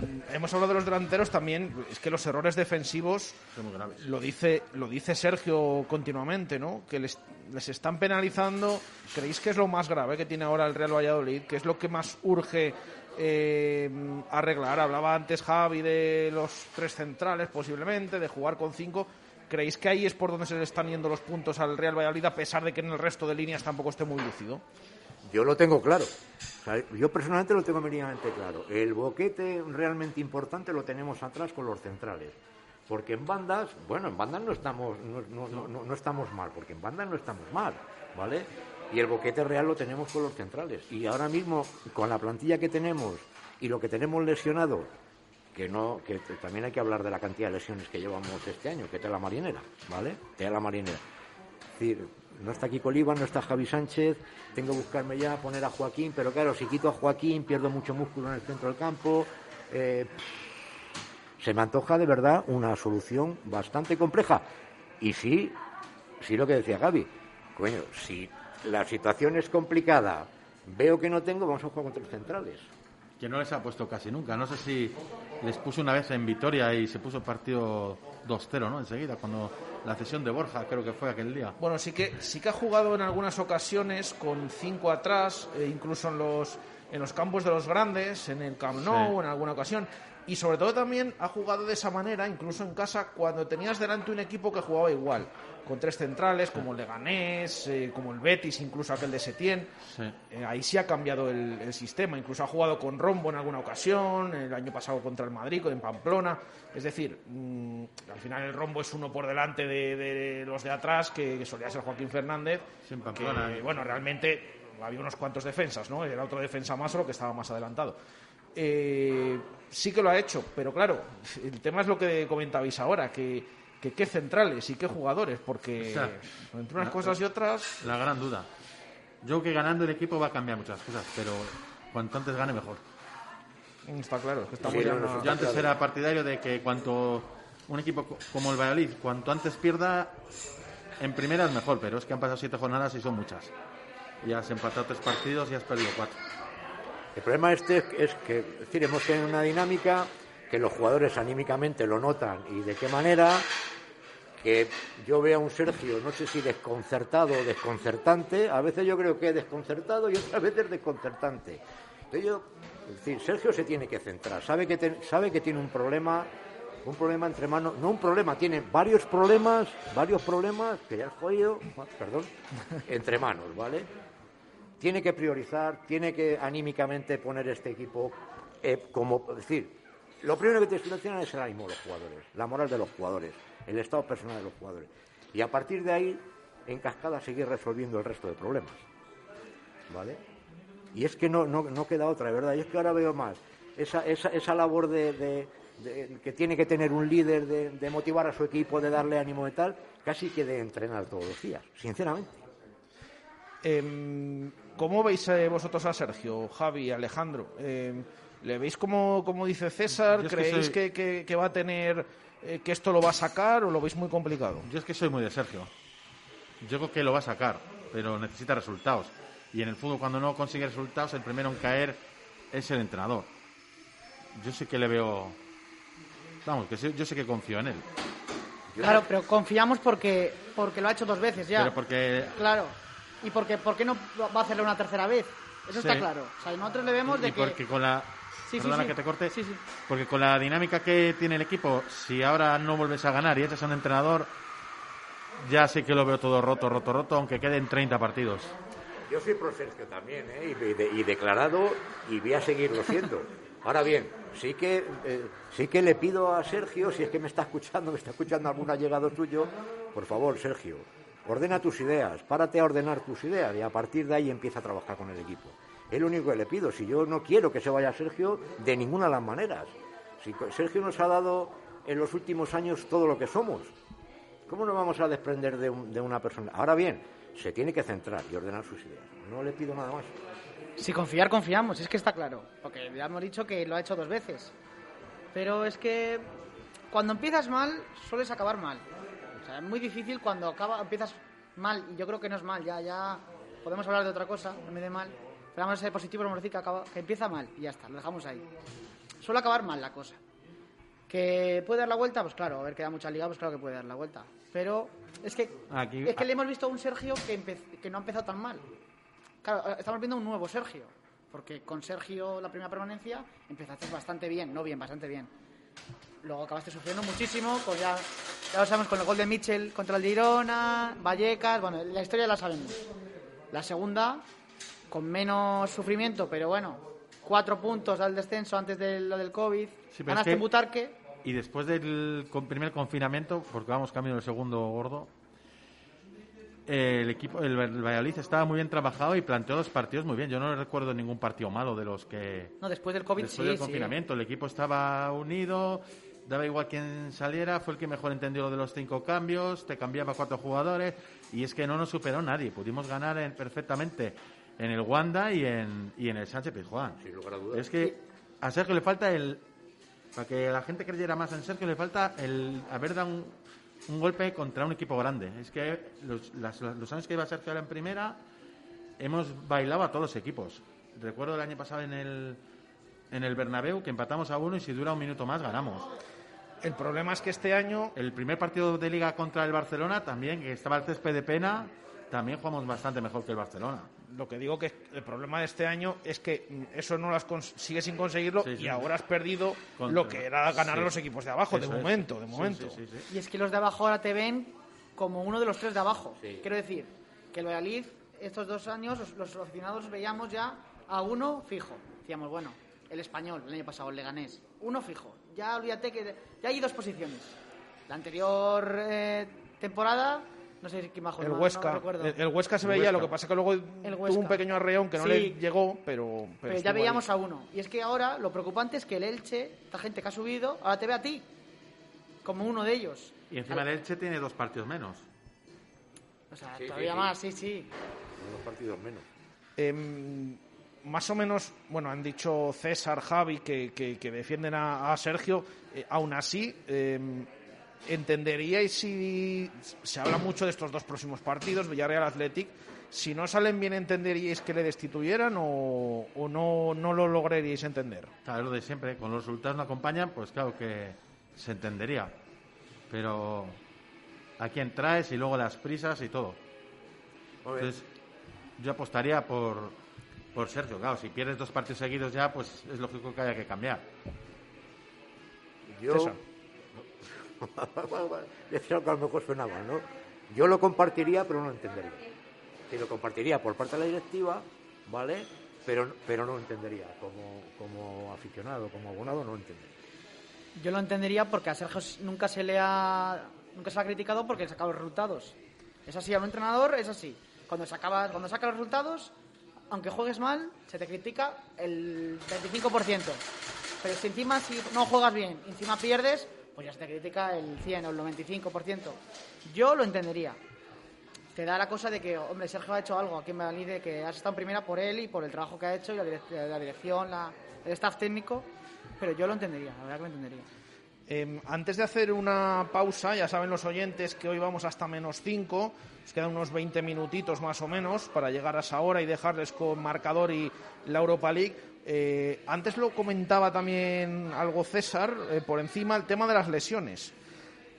S1: mm, hemos hablado de los delanteros también, es que los errores defensivos
S3: Son muy graves.
S1: lo dice lo dice Sergio continuamente, ¿no? Que les, les están penalizando. ¿Creéis que es lo más grave que tiene ahora el Real Valladolid? ¿Qué es lo que más urge eh, arreglar? Hablaba antes Javi de los tres centrales, posiblemente, de jugar con cinco. ¿Creéis que ahí es por donde se le están yendo los puntos al Real Valladolid, a pesar de que en el resto de líneas tampoco esté muy lúcido?
S2: Yo lo tengo claro. Yo personalmente lo tengo meridianamente claro. El boquete realmente importante lo tenemos atrás con los centrales. Porque en bandas, bueno, en bandas no estamos, no, no- no- no- no estamos mal, porque en bandas no estamos mal, ¿vale? Y el boquete real lo tenemos con los centrales. Y ahora mismo, con la plantilla que tenemos y lo que tenemos lesionado, que no, que también hay que hablar de la cantidad de lesiones que llevamos este año, que te la marinera, ¿vale? Te la marinera. Es decir, no está Kiko Oliva, no está Javi Sánchez, tengo que buscarme ya, poner a Joaquín, pero claro, si quito a Joaquín pierdo mucho músculo en el centro del campo. eh, se me antoja de verdad una solución bastante compleja. Y sí, sí lo que decía Gaby, coño, si la situación es complicada, veo que no tengo, vamos a jugar contra los centrales.
S3: Que no les ha puesto casi nunca. No sé si les puso una vez en Vitoria y se puso partido 2-0, ¿no? Enseguida, cuando la cesión de Borja, creo que fue aquel día.
S1: Bueno, sí que sí que ha jugado en algunas ocasiones con cinco atrás, e incluso en los en los campos de los grandes, en el Camp Nou,
S3: Sí.
S1: en alguna ocasión. Y sobre todo también ha jugado de esa manera, incluso en casa, cuando tenías delante un equipo que jugaba igual, con tres centrales, como el Leganés, eh, como el Betis, incluso aquel de Setién.
S3: Sí.
S1: Eh, ahí sí ha cambiado el, el sistema. Incluso ha jugado con Rombo en alguna ocasión, el año pasado contra el Madrid, en Pamplona. Es decir, mm, al final el Rombo es uno por delante de, de los de atrás, que, que solía ser Joaquín Fernández.
S3: Sí, en Pamplona.
S1: que, bueno, realmente había unos cuantos defensas, ¿no? Era otro defensa más, solo que estaba más adelantado. Eh, sí que lo ha hecho, pero claro, el tema es lo que comentabais ahora, que, que qué centrales y qué jugadores, porque entre unas cosas y otras,
S3: La gran duda. Yo creo que ganando el equipo va a cambiar muchas cosas, pero cuanto antes gane mejor.
S1: mm, está claro, es que
S2: Sí,
S1: ya
S2: no, está
S3: Yo antes
S2: claro.
S3: era partidario de que cuanto un equipo co- como el Valladolid, cuanto antes pierda, en primera es mejor, pero es que han pasado siete jornadas y son muchas. Y has empatado tres partidos y has perdido cuatro.
S2: El problema este es, es que es decir, hemos tenido una dinámica que los jugadores anímicamente lo notan y de qué manera que yo veo a un Sergio, no sé si desconcertado o desconcertante, a veces yo creo que es desconcertado y otras veces desconcertante. Entonces yo, es decir, Sergio se tiene que centrar, sabe que, sabe que tiene un problema, un problema entre manos, no un problema, tiene varios problemas, varios problemas, que ya es jodido, perdón, entre manos, ¿vale? tiene que priorizar, tiene que anímicamente poner este equipo eh, como, es decir, lo primero que te seleccionan es el ánimo de los jugadores, la moral de los jugadores, el estado personal de los jugadores. Y a partir de ahí, en cascada, seguir resolviendo el resto de problemas. ¿Vale? Y es que no, no, no queda otra, ¿verdad? Y es que ahora veo más esa, esa, esa labor de, de- de- que tiene que tener un líder de, de motivar a su equipo, de darle ánimo y tal, casi que de entrenar todos los días, sinceramente.
S1: Em, ¿Cómo veis eh, vosotros a Sergio, Javi, Alejandro? Em, ¿Le veis como, como dice César?
S3: Yo es que
S1: ¿Creéis
S3: soy-
S1: que, que- que va a tener, eh, que esto lo va a sacar o lo veis muy complicado?
S3: Yo es que soy muy de Sergio. Yo creo que lo va a sacar, pero necesita resultados. Y en el fútbol, cuando no consigue resultados, el primero en caer es el entrenador. Yo sí que le veo. Vamos, que sí- yo sé que confío en él.
S4: Claro, pero confiamos porque, porque lo ha hecho dos veces ya.
S3: Pero porque
S4: Claro. ¿Y porque, por qué no va a hacerlo una tercera vez? Eso
S3: Sí.
S4: está claro. O sea, nosotros le vemos de
S3: y
S4: que...
S3: porque con la
S4: Sí,
S3: perdona
S4: sí.
S3: que te corte
S4: Sí, sí.
S3: porque con la dinámica que tiene el equipo si ahora no vuelves a ganar y echas a un entrenador ya sé que lo veo todo roto roto roto aunque queden 30 partidos
S2: Yo soy pro Sergio también, ¿eh? y, de- y declarado, y voy a seguirlo siendo. Ahora bien, sí que, eh, sí que le pido a Sergio, si es que me está escuchando, me está escuchando algún allegado tuyo, por favor, Sergio, ordena tus ideas, párate a ordenar tus ideas y a partir de ahí empieza a trabajar con el equipo. Es lo único que le pido. Si yo no quiero que se vaya Sergio de ninguna de las maneras. Si Sergio nos ha dado en los últimos años todo lo que somos, ¿Cómo nos vamos a desprender de, de una persona? Ahora bien, se tiene que centrar y ordenar sus ideas. No le pido nada más.
S4: Si confiar, confiamos, es que está claro. Porque ya hemos dicho que lo ha hecho dos veces. Pero es que cuando empiezas mal, sueles acabar mal. O sea, es muy difícil cuando acaba, empiezas mal, y yo creo que no es mal, ya, ya podemos hablar de otra cosa, en vez de mal. Pero vamos a ser positivos, vamos a decir que, acaba- que empieza mal, y ya está, lo dejamos ahí. Suele acabar mal la cosa. ¿Que puede dar la vuelta? Pues claro, a ver, queda mucha liga, pues claro que puede dar la vuelta. Pero es que,
S3: Aquí-
S4: es que le hemos visto a un Sergio que, que no ha empezado tan mal. Claro, estamos viendo un nuevo Sergio. Porque con Sergio, la primera permanencia, empezaste bastante bien, no bien, bastante bien. Luego acabaste sufriendo muchísimo, con ya, ya lo sabemos, con el gol de Mitchell contra el Girona, Vallecas, bueno, la historia la sabemos. La segunda, con menos sufrimiento, pero bueno, cuatro puntos al descenso antes de lo del COVID.
S3: Sí,
S4: Ganaste en Butarque,
S3: y después del primer confinamiento porque vamos camino del segundo gordo el equipo el, el Valladolid estaba muy bien trabajado y planteó los partidos muy bien yo no recuerdo ningún partido malo de los que
S4: no, después del COVID
S3: después
S4: sí,
S3: del
S4: sí.
S3: confinamiento. El equipo estaba unido, daba igual quién saliera, fue el que mejor entendió lo de los cinco cambios, te cambiaba cuatro jugadores y es que no nos superó nadie. Pudimos ganar en- perfectamente en el Wanda y en, y en el Sánchez Pizjuán.
S2: Sin lugar a dudas.
S3: Es que a Sergio le falta el. Para que la gente creyera más en Sergio, le falta el haber dado un, un golpe contra un equipo grande. Es que los, las- los años que iba Sergio ahora en primera, hemos bailado a todos los equipos. Recuerdo el año pasado en el, en el Bernabéu que empatamos a uno y si dura un minuto más ganamos.
S1: El problema es que este año
S3: El primer partido de liga contra el Barcelona también, que estaba el césped de pena, también jugamos bastante mejor que el Barcelona.
S1: Lo que digo que el problema de este año es que eso no lo has cons- sigues sin conseguirlo
S3: Sí, sí.
S1: y ahora has perdido
S3: Contra-
S1: lo que era ganar
S3: sí.
S1: a los equipos de abajo, de
S3: Eso es.
S1: momento, de momento.
S3: sí, sí, sí.
S4: Y es que los de abajo ahora te ven como uno de los tres de abajo.
S2: Sí.
S4: Quiero decir, que el Valladolid, estos dos años, los, los aficionados veíamos ya a uno fijo. Decíamos, bueno, el español, el año pasado, el leganés, uno fijo. Ya olvídate que ya hay dos posiciones. La anterior eh, temporada, no sé quién bajó,
S1: El
S4: no- no
S1: Huesca,
S4: recuerdo.
S1: el, el Huesca se
S3: El
S1: veía,
S3: Huesca.
S1: lo que pasa que luego tuvo un pequeño arreón que no
S4: Sí.
S1: le llegó, pero... pero
S4: Pero ya veíamos
S1: ahí.
S4: a uno. Y es que ahora lo preocupante es que el Elche, esta gente que ha subido, ahora te ve a ti. como uno de ellos.
S3: Y encima el Elche tiene dos partidos menos.
S4: O sea,
S2: Sí,
S4: todavía
S2: sí, sí.
S4: más, sí, sí.
S2: Unos partidos menos.
S1: Em, más o menos, bueno, han dicho César, Javi, que, que- que defienden a, a Sergio. Eh, aún así, em, ¿entenderíais si se habla mucho de estos dos próximos partidos, Villarreal Athletic? Si no salen bien, ¿entenderíais que le destituyeran o, o no, no lo lograríais entender?
S3: Claro, lo de siempre. Con los resultados no acompañan, pues claro que se entendería. Pero a quién traes y luego las prisas y todo. Entonces, yo apostaría por, por Sergio. Claro, si pierdes dos partidos seguidos ya, pues es lógico que haya que cambiar.
S2: yo...
S1: César.
S2: Decía algo que a lo mejor suena mal, ¿no? Yo lo compartiría, pero no lo entendería. Sí, lo compartiría por parte de la directiva, ¿vale? Pero, pero no lo entendería. Como, como aficionado, como abonado, no lo entendería.
S4: Yo lo entendería porque a Sergio nunca se le ha nunca se le ha criticado porque le sacaba los resultados. Es así, a un entrenador es así. Cuando sacaba, cuando saca los resultados, aunque juegues mal, se te critica el 25%. Pero si encima si no juegas bien, encima pierdes, pues ya se te el 100 o el 95%. Yo lo entendería. Te da la cosa de que, hombre, Sergio ha hecho algo aquí en Valladolid, que has estado en primera por él y por el trabajo que ha hecho y la, direc- la dirección, el staff técnico, pero yo lo entendería, la verdad que lo entendería.
S1: Eh, antes de hacer una pausa, ya saben los oyentes que hoy vamos hasta menos 5, nos quedan unos 20 minutitos más o menos para llegar a esa hora y dejarles con marcador y la Europa League. Eh, antes lo comentaba también algo César, eh, por encima el tema de las lesiones.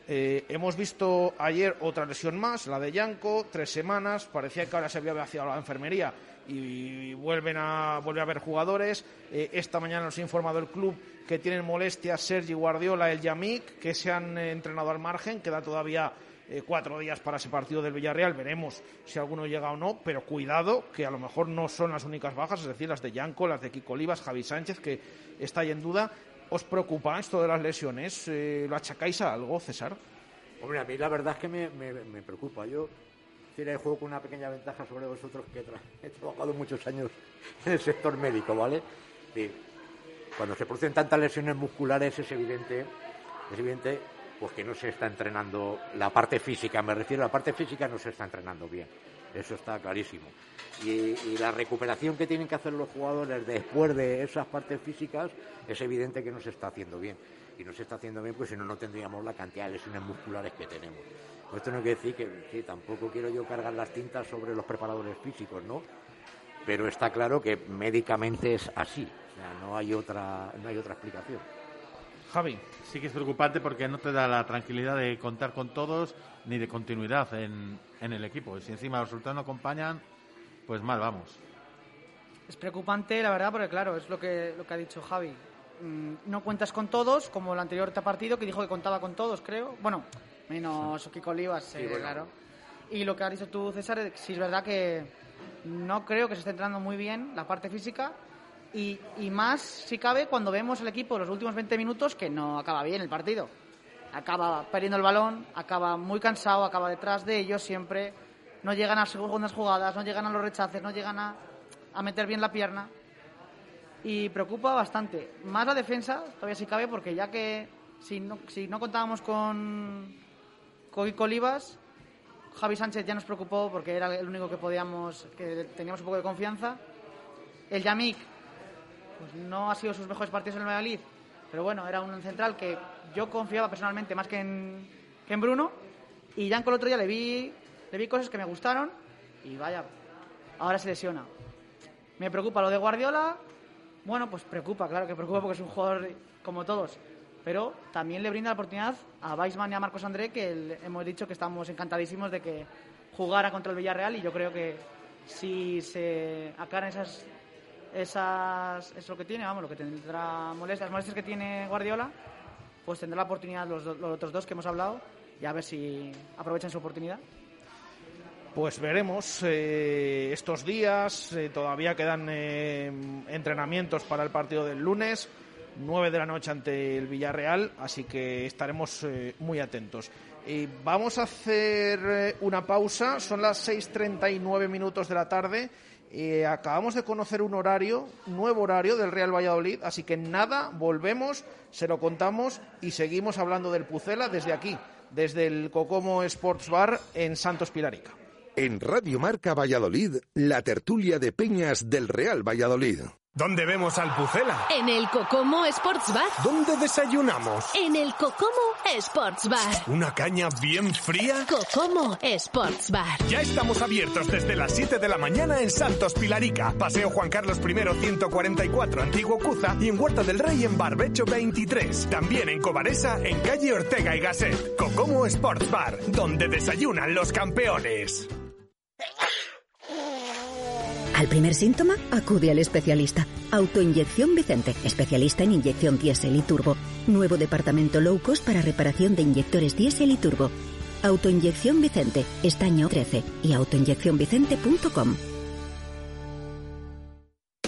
S1: Eh, hemos visto ayer otra lesión más, la de Yanko, tres semanas, parecía que ahora se había vaciado la enfermería y vuelven a, vuelve a haber jugadores. Esta mañana nos ha informado el club que tienen molestias Sergi Guardiola, el Yamik, que se han eh, entrenado al margen, queda todavía eh, cuatro días para ese partido del Villarreal, veremos si alguno llega o no, pero cuidado que a lo mejor no son las únicas bajas, es decir, las de Yanko, las de Kiko Olivas, Javi Sánchez, que está ahí en duda. ¿Os preocupa esto de las lesiones? Eh, ¿Lo achacáis a algo, César?
S2: Hombre, a mí la verdad es que me, me- me preocupa. Yo tiene el juego con una pequeña ventaja sobre vosotros que tra- he trabajado muchos años en el sector médico, ¿vale? Sí, cuando se producen tantas lesiones musculares es evidente, es evidente pues que no se está entrenando la parte física, me refiero a la parte física no se está entrenando bien. Eso está clarísimo. Y, la recuperación que tienen que hacer los jugadores después de esas partes físicas es evidente que no se está haciendo bien. Y no se está haciendo bien, pues si no, no tendríamos la cantidad de lesiones musculares que tenemos. Esto no quiere decir que, que tampoco quiero yo cargar las tintas sobre los preparadores físicos, ¿no? Pero está claro que médicamente es así. O sea, no hay otra, no hay otra explicación.
S1: Javi.
S3: Sí que es preocupante porque no te da la tranquilidad de contar con todos ni de continuidad en, en el equipo. Y si encima los resultados no acompañan, pues mal vamos.
S4: Es preocupante, la verdad, porque claro, es lo que, lo que ha dicho Javi. Mm, No cuentas con todos, como el anterior partido, que dijo que contaba con todos, creo. Bueno, menos Kiko Olivas, eh,
S2: bueno.
S4: claro. Y lo que has dicho tú, César, es que sí es verdad que no creo que se esté entrenando muy bien la parte física. Y, y más, si cabe, cuando vemos el equipo los últimos 20 minutos, que no acaba bien el partido. Acaba perdiendo el balón, acaba muy cansado, acaba detrás de ellos siempre. No llegan a segundas jugadas, no llegan a los rechaces, no llegan a, a meter bien la pierna. Y preocupa bastante. Más la defensa, todavía si cabe, porque ya que si no, si no contábamos con, con Olivas, Javi Sánchez ya nos preocupó porque era el único que podíamos, que teníamos un poco de confianza. El Yamik, pues no ha sido sus mejores partidos en el Valladolid, pero bueno, era un central que yo confiaba personalmente más que en, Bruno. Y Yanko el otro día le vi, le vi cosas que me gustaron y vaya, ahora se lesiona. Me preocupa lo de Guardiola. Bueno, pues preocupa, claro que preocupa porque es un jugador como todos. Pero también le brinda la oportunidad a Weisman y a Marcos André, que hemos dicho que estamos encantadísimos de que jugara contra el Villarreal y yo creo que si se aclaran esas, esas, es lo que tiene, vamos, lo que tendrá molestias, molestias que tiene Guardiola, pues tendrá la oportunidad los otros dos que hemos hablado y a ver si aprovechan su oportunidad.
S1: Pues veremos eh, estos días. eh, todavía quedan eh, entrenamientos para el partido del lunes, 9 de la noche ante el Villarreal, así que estaremos eh, muy atentos. Y vamos a hacer eh, una pausa, son las 6.39 minutos de la tarde Eh, acabamos de conocer un horario, nuevo horario del Real Valladolid, así que nada, volvemos, se lo contamos y seguimos hablando del Pucela desde aquí, desde el Cocomo Sports Bar en Santos Pilarica.
S5: En Radio Marca Valladolid, la tertulia de Peñas del Real Valladolid.
S6: ¿Dónde vemos al Pucela?
S7: En el Cocomo Sports Bar.
S6: ¿Dónde desayunamos?
S7: En el Cocomo Sports Bar.
S6: ¿Una caña bien fría?
S7: Cocomo Sports Bar.
S6: Ya estamos abiertos desde las 7 de la mañana en Santos Pilarica, Paseo Juan Carlos I 144, Antiguo Cuza y en Huerta del Rey en Barbecho 23. También en Cobaresa, en calle Ortega y Gasset. Cocomo Sports Bar, donde desayunan los campeones.
S8: Al primer síntoma, acude al especialista. Autoinyección Vicente, especialista en inyección diésel y turbo. Nuevo departamento low cost para reparación de inyectores diésel y turbo. Autoinyección Vicente, estaño 13 y autoinyeccionvicente.com.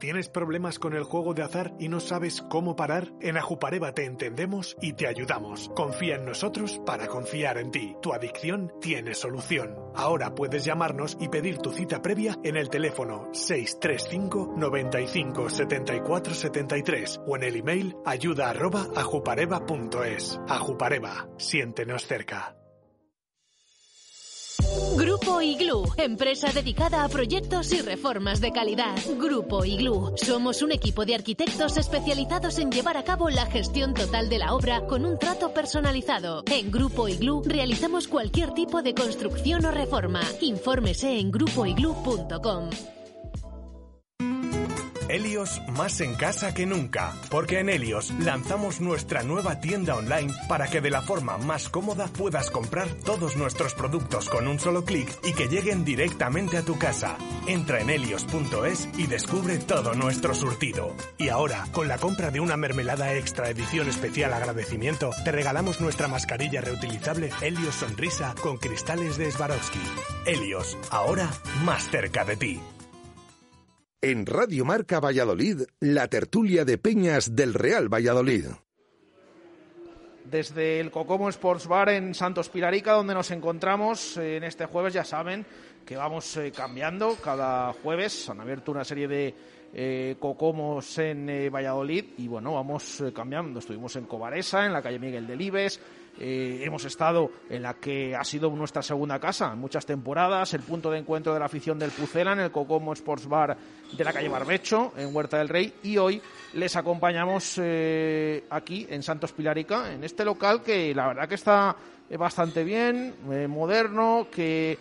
S6: ¿Tienes problemas con el juego de azar y no sabes cómo parar? En Ajupareva te entendemos y te ayudamos. Confía en nosotros para confiar en ti. Tu adicción tiene solución. Ahora puedes llamarnos y pedir tu cita previa en el teléfono 635 95 74 73 o en el email ayuda ajupareva.es. Ajupareva, siéntenos cerca.
S7: Grupo Iglú, empresa dedicada a proyectos y reformas de calidad. Grupo Iglú, somos un equipo de arquitectos especializados en llevar a cabo la gestión total de la obra con un trato personalizado. En Grupo Iglú realizamos cualquier tipo de construcción o reforma. Infórmese en grupoiglú.com.
S6: Helios más en casa que nunca, porque en Helios lanzamos nuestra nueva tienda online para que de la forma más cómoda puedas comprar todos nuestros productos con un solo clic y que lleguen directamente a tu casa. Entra en helios.es y descubre todo nuestro surtido. Y ahora, con la compra de una mermelada extra edición especial agradecimiento, te regalamos nuestra mascarilla reutilizable Helios Sonrisa con cristales de Swarovski. Helios, ahora más cerca de ti.
S5: En Radio Marca Valladolid, la tertulia de Peñas del Real Valladolid.
S1: Desde el Cocomo Sports Bar en Santos Pilarica, donde nos encontramos eh, en este jueves, ya saben que vamos eh, cambiando cada jueves. Han abierto una serie de eh, Cocomos en Valladolid y bueno, vamos cambiando. Estuvimos en Cobaresa, en la calle Miguel Delibes, eh, hemos estado en la que ha sido nuestra segunda casa en muchas temporadas, el punto de encuentro de la afición del Pucela en el Cocomo Sports Bar de la calle Barbecho, en Huerta del Rey, y hoy les acompañamos eh, aquí en Santos Pilarica, en este local que la verdad que está eh, bastante bien, moderno, que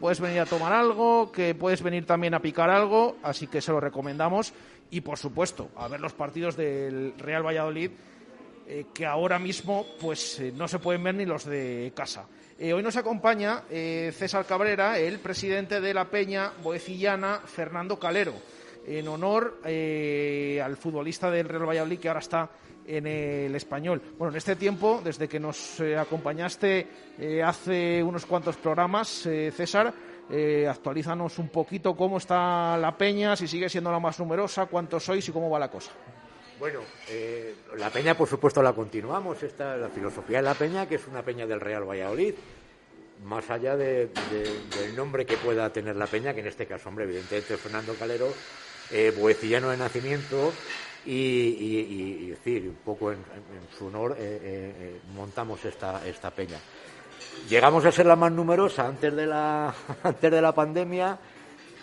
S1: puedes venir a tomar algo, que puedes venir también a picar algo, así que se lo recomendamos. Y por supuesto, a ver los partidos del Real Valladolid eh, que ahora mismo pues eh, no se pueden ver ni los de casa. Eh, hoy nos acompaña César Cabrera, el presidente de la Peña Boecillana, Fernando Calero, en honor al futbolista del Real Valladolid que ahora está en el español. Bueno, en este tiempo, desde que nos acompañaste hace unos cuantos programas, César, actualízanos un poquito cómo está la Peña, si sigue siendo la más numerosa, cuántos sois y cómo va la cosa.
S2: Bueno, eh, la peña, por supuesto, la continuamos. Esta la filosofía de la peña, que es una peña del Real Valladolid. Más allá de- de- del nombre que pueda tener la peña, que en este caso, hombre, evidentemente Fernando Calero, eh, de nacimiento, y, y- decir, un poco en su honor, eh, eh, eh, montamos esta, esta peña. Llegamos a ser la más numerosa antes de la, antes de la pandemia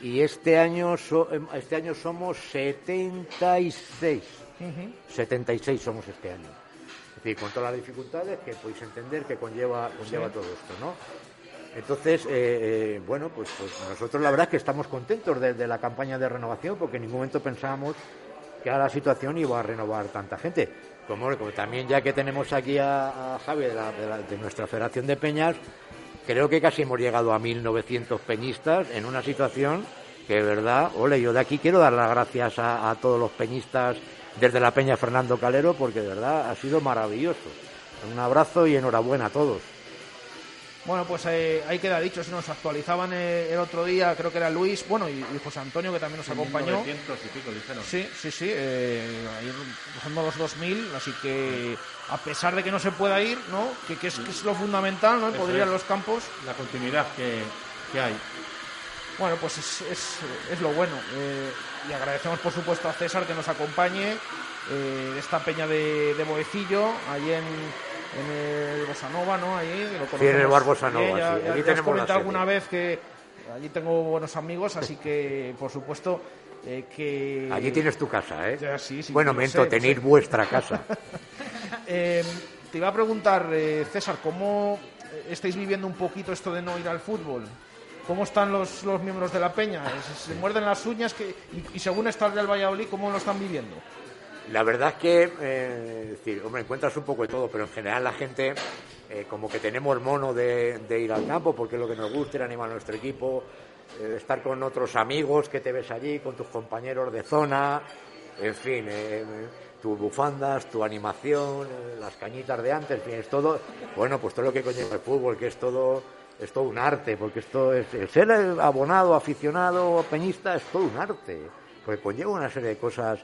S2: y este año, so- em, este año somos 76. 76 somos este año. Es decir, con todas las dificultades que podéis entender que conlleva, conlleva todo esto, ¿no? Entonces, eh, eh, bueno, pues, pues, nosotros la verdad es que estamos contentos de, la campaña de renovación porque en ningún momento pensábamos que a la situación iba a renovar tanta gente. Como, también ya que tenemos aquí a, Javi de, de, nuestra Federación de Peñas, creo que casi hemos llegado a 1.900 peñistas en una situación que, verdad, ole, yo de aquí quiero dar las gracias a, a todos los peñistas desde la Peña Fernando Calero porque de verdad ha sido maravilloso. Un abrazo y enhorabuena a todos.
S1: Bueno, pues eh, ahí queda dicho, si nos actualizaban eh, el otro día, creo que era Luis, bueno, y, José Antonio, que también nos acompañó.
S3: y pico, dijeron.
S1: Sí, sí, sí, eh, ahí rozando los 2.000, así que a pesar de que no se pueda ir, ¿no? Que, es, que es, lo fundamental, ¿no? Poder ir a los campos.
S3: La continuidad que, que hay.
S1: Bueno, pues es, es, es lo bueno. Eh, y agradecemos, por supuesto, a César que nos acompañe de esta peña de, de Boecillo, ahí en en el Bosanova, ¿no? Ahí,
S2: lo sí, en el bar Bosanova,
S1: ya, sí. Allí tenemos comentado alguna vez que allí tengo buenos amigos, así que, por supuesto, eh, que...
S2: Allí tienes tu casa, ¿eh?
S1: Ya, sí, sí,
S2: bueno, Mento, tenéis vuestra casa.
S1: eh, te iba a preguntar, eh, César, ¿cómo estáis viviendo un poquito esto de no ir al fútbol? ¿Cómo están los, los miembros de la peña? ¿Se, muerden las uñas? Que, y, y según está el del Valladolid, ¿cómo lo están viviendo?
S2: La verdad es que, eh, decir, hombre, encuentras un poco de todo, pero en general la gente, eh, como que tenemos mono de, ir al campo, porque es lo que nos gusta, ir a animar a nuestro equipo, eh, estar con otros amigos que te ves allí, con tus compañeros de zona, en fin, tus bufandas, tu animación, las cañitas de antes, en fin, es todo, bueno, pues todo lo que conlleva el fútbol, que es todo, es todo un arte, porque esto es, el ser abonado, aficionado, peñista, es todo un arte, porque conlleva una serie de cosas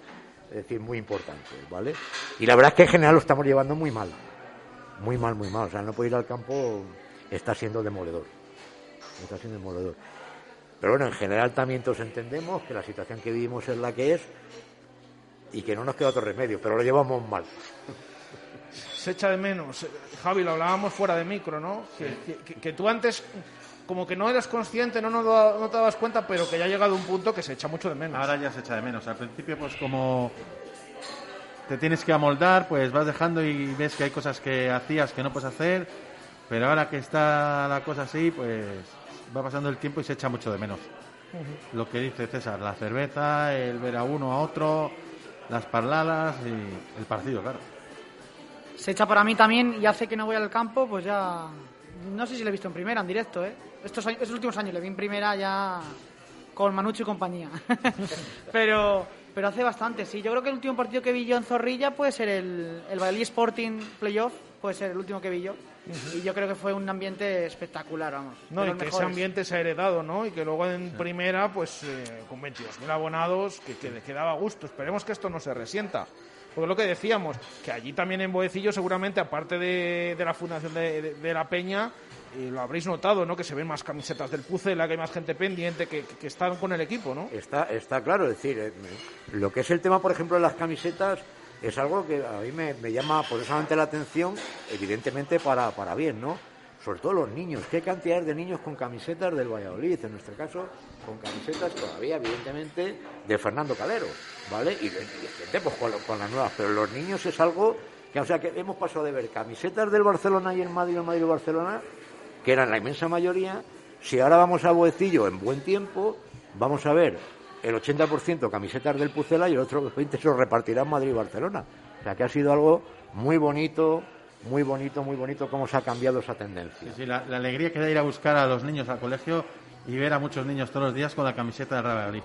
S2: decir, muy importante, ¿vale? Y la verdad es que en general lo estamos llevando muy mal, muy mal, muy mal. O sea, no puede ir al campo está siendo demoledor, está siendo demoledor. Pero bueno, en general también todos entendemos que la situación que vivimos es la que es y que no nos queda otro remedio, pero lo llevamos mal.
S1: Se echa de menos. Javi, lo hablábamos fuera de micro, ¿no? que tú antes como que no eras consciente, no, no, te dabas cuenta, pero que ya ha llegado un punto que se echa mucho de menos.
S3: Ahora ya se echa de menos. Al principio, pues como te tienes que amoldar, pues vas dejando y ves que hay cosas que hacías que no puedes hacer, pero ahora que está la cosa así, pues va pasando el tiempo y se echa mucho de menos. Lo que dice César, la cerveza, el ver a uno a otro, las parladas y el partido, claro.
S4: Se echa para mí también y hace que no voy al campo, pues ya no sé si lo he visto en primera, en directo, ¿eh? Estos, estos últimos años le vi en primera ya con Manucho y compañía. pero, pero hace bastante, sí. Yo creo que el último partido que vi yo en Zorrilla puede ser el, el Valladolid Sporting Playoff, puede ser el último que vi yo. Y yo creo que fue un ambiente espectacular, vamos.
S1: No, y que ese ambiente se ha heredado, ¿no? Y que luego en primera, pues eh, con 22.000 abonados, que, que, que daba gusto. Esperemos que esto no se resienta. Porque lo que decíamos, que allí también en Boecillo seguramente, aparte de, la fundación de, la Peña, y lo habréis notado, ¿no? Que se ven más camisetas del Pucela, que hay más gente pendiente, que, están con el equipo, ¿no?
S2: Está, está claro, es decir, eh, lo que es el tema, por ejemplo, de las camisetas, es algo que a mí me, me llama poderosamente la atención, evidentemente para, para bien, ¿no? Sobre todo los niños. ¿Qué cantidad de niños con camisetas del Valladolid? En nuestro caso, con camisetas todavía, evidentemente, de Fernando Calero. ¿Vale? Y, y pues, con, las nuevas, pero los niños es algo que, o sea, que hemos pasado de ver camisetas del Barcelona y el Madrid, el Madrid y Barcelona, que eran la inmensa mayoría, si ahora vamos a Boecillo en buen tiempo, vamos a ver el 80% camisetas del Pucela y el otro 20% se lo repartirán Madrid y Barcelona. O sea, que ha sido algo muy bonito, muy bonito, muy bonito cómo se ha cambiado esa tendencia.
S3: Sí, la, alegría que da ir a buscar a los niños al colegio y ver a muchos niños todos los días con la camiseta de Real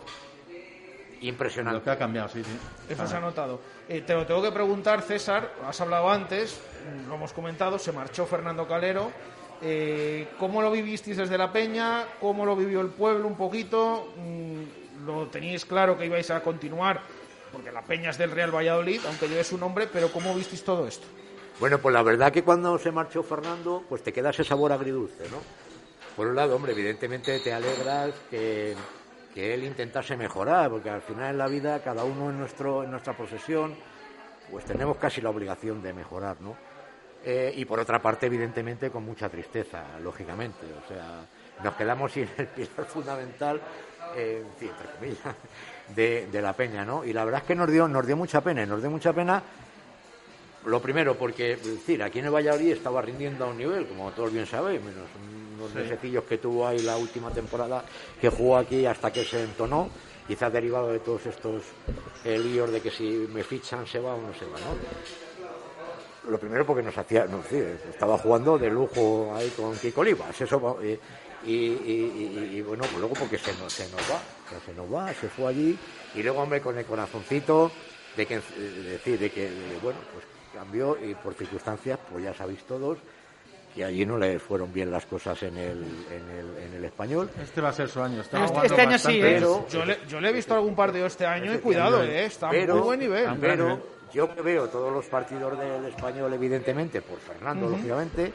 S2: Impresionante.
S3: Lo que ha cambiado, sí, sí.
S1: Eso se ha notado. Eh, te lo tengo que preguntar, César, has hablado antes, lo hemos comentado, se marchó Fernando Calero. Eh, ¿Cómo lo vivisteis desde la Peña? ¿Cómo lo vivió el pueblo un poquito? Mm, ¿Lo teníais claro que ibais a continuar? Porque la Peña es del Real Valladolid, aunque lleve su nombre, pero ¿cómo visteis todo esto?
S2: Bueno, pues la verdad que cuando se marchó Fernando, pues te queda ese sabor agridulce, ¿no? Por un lado, hombre, evidentemente te alegras que que él intentase mejorar, porque al final en la vida cada uno en, nuestro, en nuestra profesión pues tenemos casi la obligación de mejorar, ¿no? Eh, y por otra parte, evidentemente, con mucha tristeza, lógicamente. O sea, nos quedamos sin el pilar fundamental, eh, entre comillas, de, de, la peña, ¿no? Y la verdad es que nos dio, nos dio mucha pena, nos dio mucha pena Lo primero, porque decir, aquí en el Valladolid estaba rindiendo a un nivel, como todos bien sabéis, menos unos mesecillos que tuvo ahí la última temporada que jugó aquí hasta que se entonó, quizás derivado de todos estos eh, líos de que si me fichan se va o no se va, ¿no? Lo primero porque nos hacía, no sé, estaba jugando de lujo ahí con Kiko Olivas, eso eh, y, y- y- y, bueno, pues luego porque se nos, se nos va, se nos va, se fue allí y luego hombre con el corazoncito de que, eh, decir, de que, bueno, pues cambió y por circunstancias, pues ya sabéis todos, que allí no le fueron bien las cosas en el, en el, en el español.
S3: Este va a ser su año. Está
S4: Este-
S3: jugando
S4: este año sí,
S3: bastante.
S4: ¿eh?
S2: Pero-
S1: Yo le, yo le he visto algún partido este año y cuidado, eh, está
S2: pero,
S1: muy buen nivel.
S2: Pero yo que veo todos los partidos del español, evidentemente, por Fernando, lógicamente,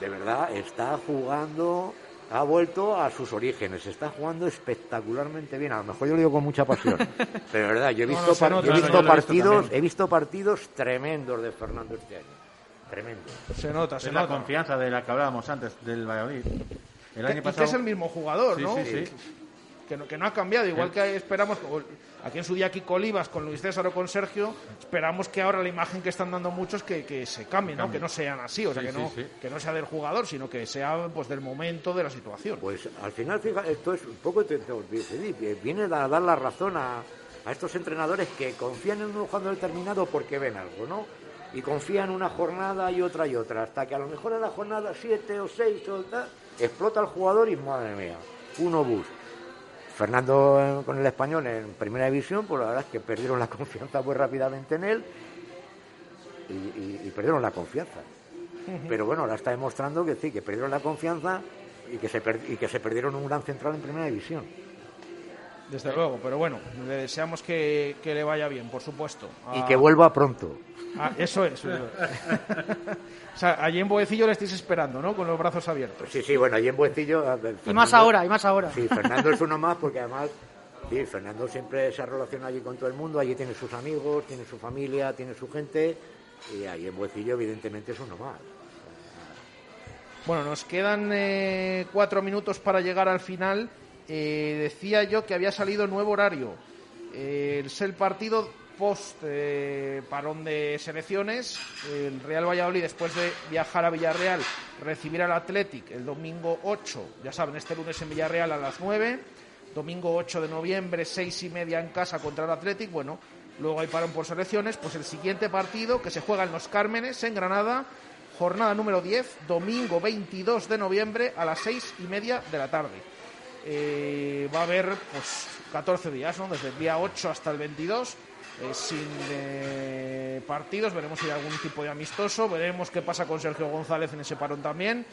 S2: de verdad está jugando, ha vuelto a sus orígenes, está jugando espectacularmente bien. A lo mejor yo lo digo con mucha pasión, pero de verdad, yo he visto,
S1: no, se
S2: par-
S1: nota,
S2: yo he visto partidos, he visto partidos tremendos de Fernando este año. Tremendo.
S1: Se nota, se
S3: Es la
S1: nota.
S3: confianza de la que hablábamos antes del Valladolid. El año pasado.
S1: es el mismo jugador,
S3: Sí,
S1: ¿no?
S3: sí, sí.
S1: Que no, que no ha cambiado, igual que esperamos, aquí en su día Kiko Olivas con Luis César o con Sergio, esperamos que ahora la imagen que están dando muchos que, que se cambie, ¿no? Que no sean así, o sea,
S3: Sí,
S1: que, no,
S3: sí.
S1: que no sea del jugador, sino que sea pues del momento de la situación.
S2: Pues al final, fija, esto es un poco, te- te- te- viene a dar la razón a, a estos entrenadores que confían en un jugador determinado porque ven algo, ¿no? Y confían una jornada y otra y otra, hasta que a lo mejor en la jornada 7 o 6 o tal, explota el jugador y madre mía, un obús. Fernando eh, con el español en primera división, pues la verdad es que perdieron la confianza muy rápidamente en él y, y- y perdieron la confianza. Pero bueno, ahora está demostrando que sí, que perdieron la confianza y que se, per- y que se perdieron un gran central en primera división.
S1: Desde luego, pero bueno, le deseamos que, que le vaya bien, por supuesto.
S2: Y
S1: A-
S2: que vuelva pronto.
S1: Ah, eso es. o sea, allí en Boecillo le estáis esperando, ¿no? Con los brazos abiertos.
S2: Sí, sí, bueno, allí en ver,
S4: Y más ahora, y más ahora.
S2: Sí, Fernando es uno más porque además, sí, Fernando siempre se relaciona allí con todo el mundo, allí tiene sus amigos, tiene su familia, tiene su gente y allí en Buecillo evidentemente es uno más.
S1: Bueno, nos quedan eh, cuatro minutos para llegar al final. Eh, decía yo que había salido nuevo horario. Eh, es el partido post eh, parón de selecciones. El Real Valladolid, después de viajar a Villarreal, recibirá al Athletic el domingo 8. Ya saben, este lunes en Villarreal a las 9. Domingo 8 de noviembre, seis y media en casa contra el Athletic. Bueno, luego hay parón por selecciones. Pues el siguiente partido que se juega en Los Cármenes, en Granada, jornada número 10, domingo 22 de noviembre a las seis y media de la tarde. Eh, va a haber pues 14 días, ¿no? Desde el día 8 hasta el 22, eh, sin eh, partidos. Veremos si hay algún tipo de amistoso. Veremos qué pasa con Sergio González en ese parón también.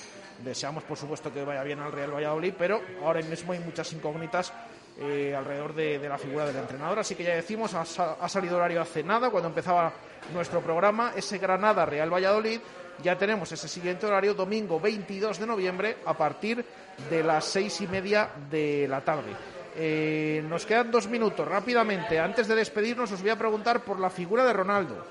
S1: Deseamos, por supuesto, que vaya bien al Real Valladolid, pero ahora mismo hay muchas incógnitas alrededor de, de la figura del entrenador. Así que ya decimos, ha, ha salido horario hace nada, cuando empezaba nuestro programa, ese Granada Real Valladolid. Ya tenemos ese siguiente horario, domingo 22 de noviembre, a partir de las seis y media de la tarde. Eh, nos quedan dos minutos. Rápidamente, antes de despedirnos, os voy a preguntar por la figura de Ronaldo.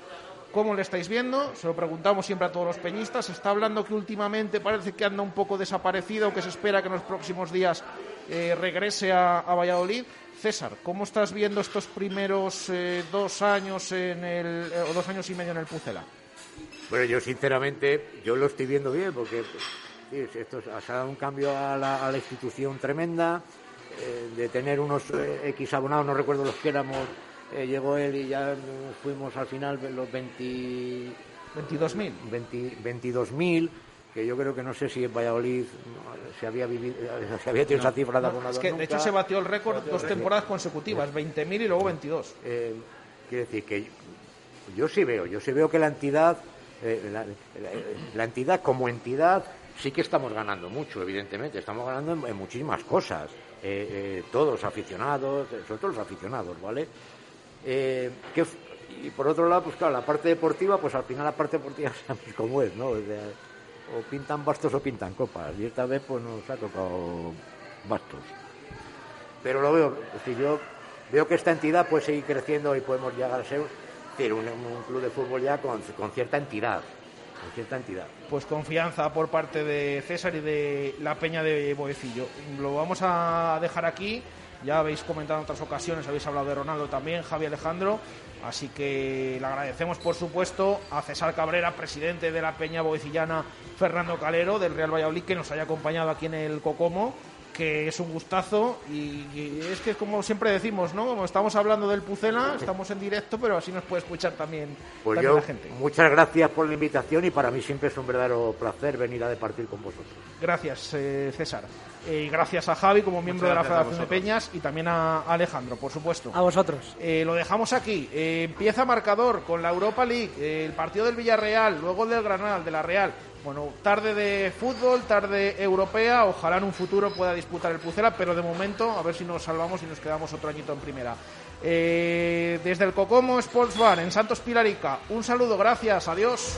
S1: ¿Cómo le estáis viendo? Se lo preguntamos siempre a todos los peñistas. Se está hablando que últimamente parece que anda un poco desaparecido, que se espera que en los próximos días eh, regrese a, Valladolid. César, ¿cómo estás viendo estos primeros eh, dos años en el, eh, o dos años y medio en el Pucela?
S2: Bueno, yo sinceramente, yo lo estoy viendo bien porque sí, esto es- ha dado un cambio a la, a la institución tremenda, eh, de tener unos eh, X abonados, no recuerdo los que éramos, eh, llegó él y ya fuimos al final los 20
S1: 22.000.
S2: 20 22.000, que yo creo que no sé si en Valladolid no, se había vivido, se había tenido esa cifra de abonados
S1: Es que de
S2: nunca.
S1: hecho se batió el récord dos temporadas consecutivas, 20.000 y luego 22.
S2: Eh, quiere decir que yo sí veo, yo sí veo que la entidad, eh, la, la- entidad como entidad sí que estamos ganando mucho, evidentemente, estamos ganando en, muchísimas cosas, eh, eh, todos aficionados, eh, sobre todo los aficionados, ¿vale? Eh, y por otro lado, pues claro, la parte deportiva, pues al final la parte deportiva sabemos cómo es, ¿no? O, o pintan bastos o pintan copas, y esta vez pues nos ha tocado bastos pero lo veo, decir, yo veo que esta entidad puede seguir creciendo y podemos llegar a ser un, club de fútbol ya con, con cierta entidad, con cierta entidad.
S1: Pues confianza por parte de César y de la Peña de Boecillo. Lo vamos a dejar aquí. Ya habéis comentado en otras ocasiones, habéis hablado de Ronaldo también, Javi Alejandro. Así que le agradecemos, por supuesto, a César Cabrera, presidente de la Peña Boecillana, Fernando Calero, del Real Valladolid, que nos haya acompañado aquí en el Cocomo que es un gustazo y, es que como siempre decimos, ¿no? Como estamos hablando del Pucela, estamos en directo, pero así nos puede escuchar también,
S2: pues
S1: la gente.
S2: Muchas gracias por la invitación y para mí siempre es un verdadero placer venir a departir con vosotros.
S1: Gracias, eh, César. Eh, y gracias a Javi como miembro de la Federación de Peñas y también a Alejandro, por supuesto.
S4: A vosotros.
S1: Eh, lo dejamos aquí. empieza marcador con la Europa League, el partido del Villarreal, luego el del Granada, el de la Real. Bueno, tarde de fútbol, tarde europea. Ojalá en un futuro pueda disputar el Pucela, pero de momento a ver si nos salvamos y nos quedamos otro añito en primera. Eh, desde el Cocomo Sports Bar en Santos Pilarica, un saludo, gracias, adiós.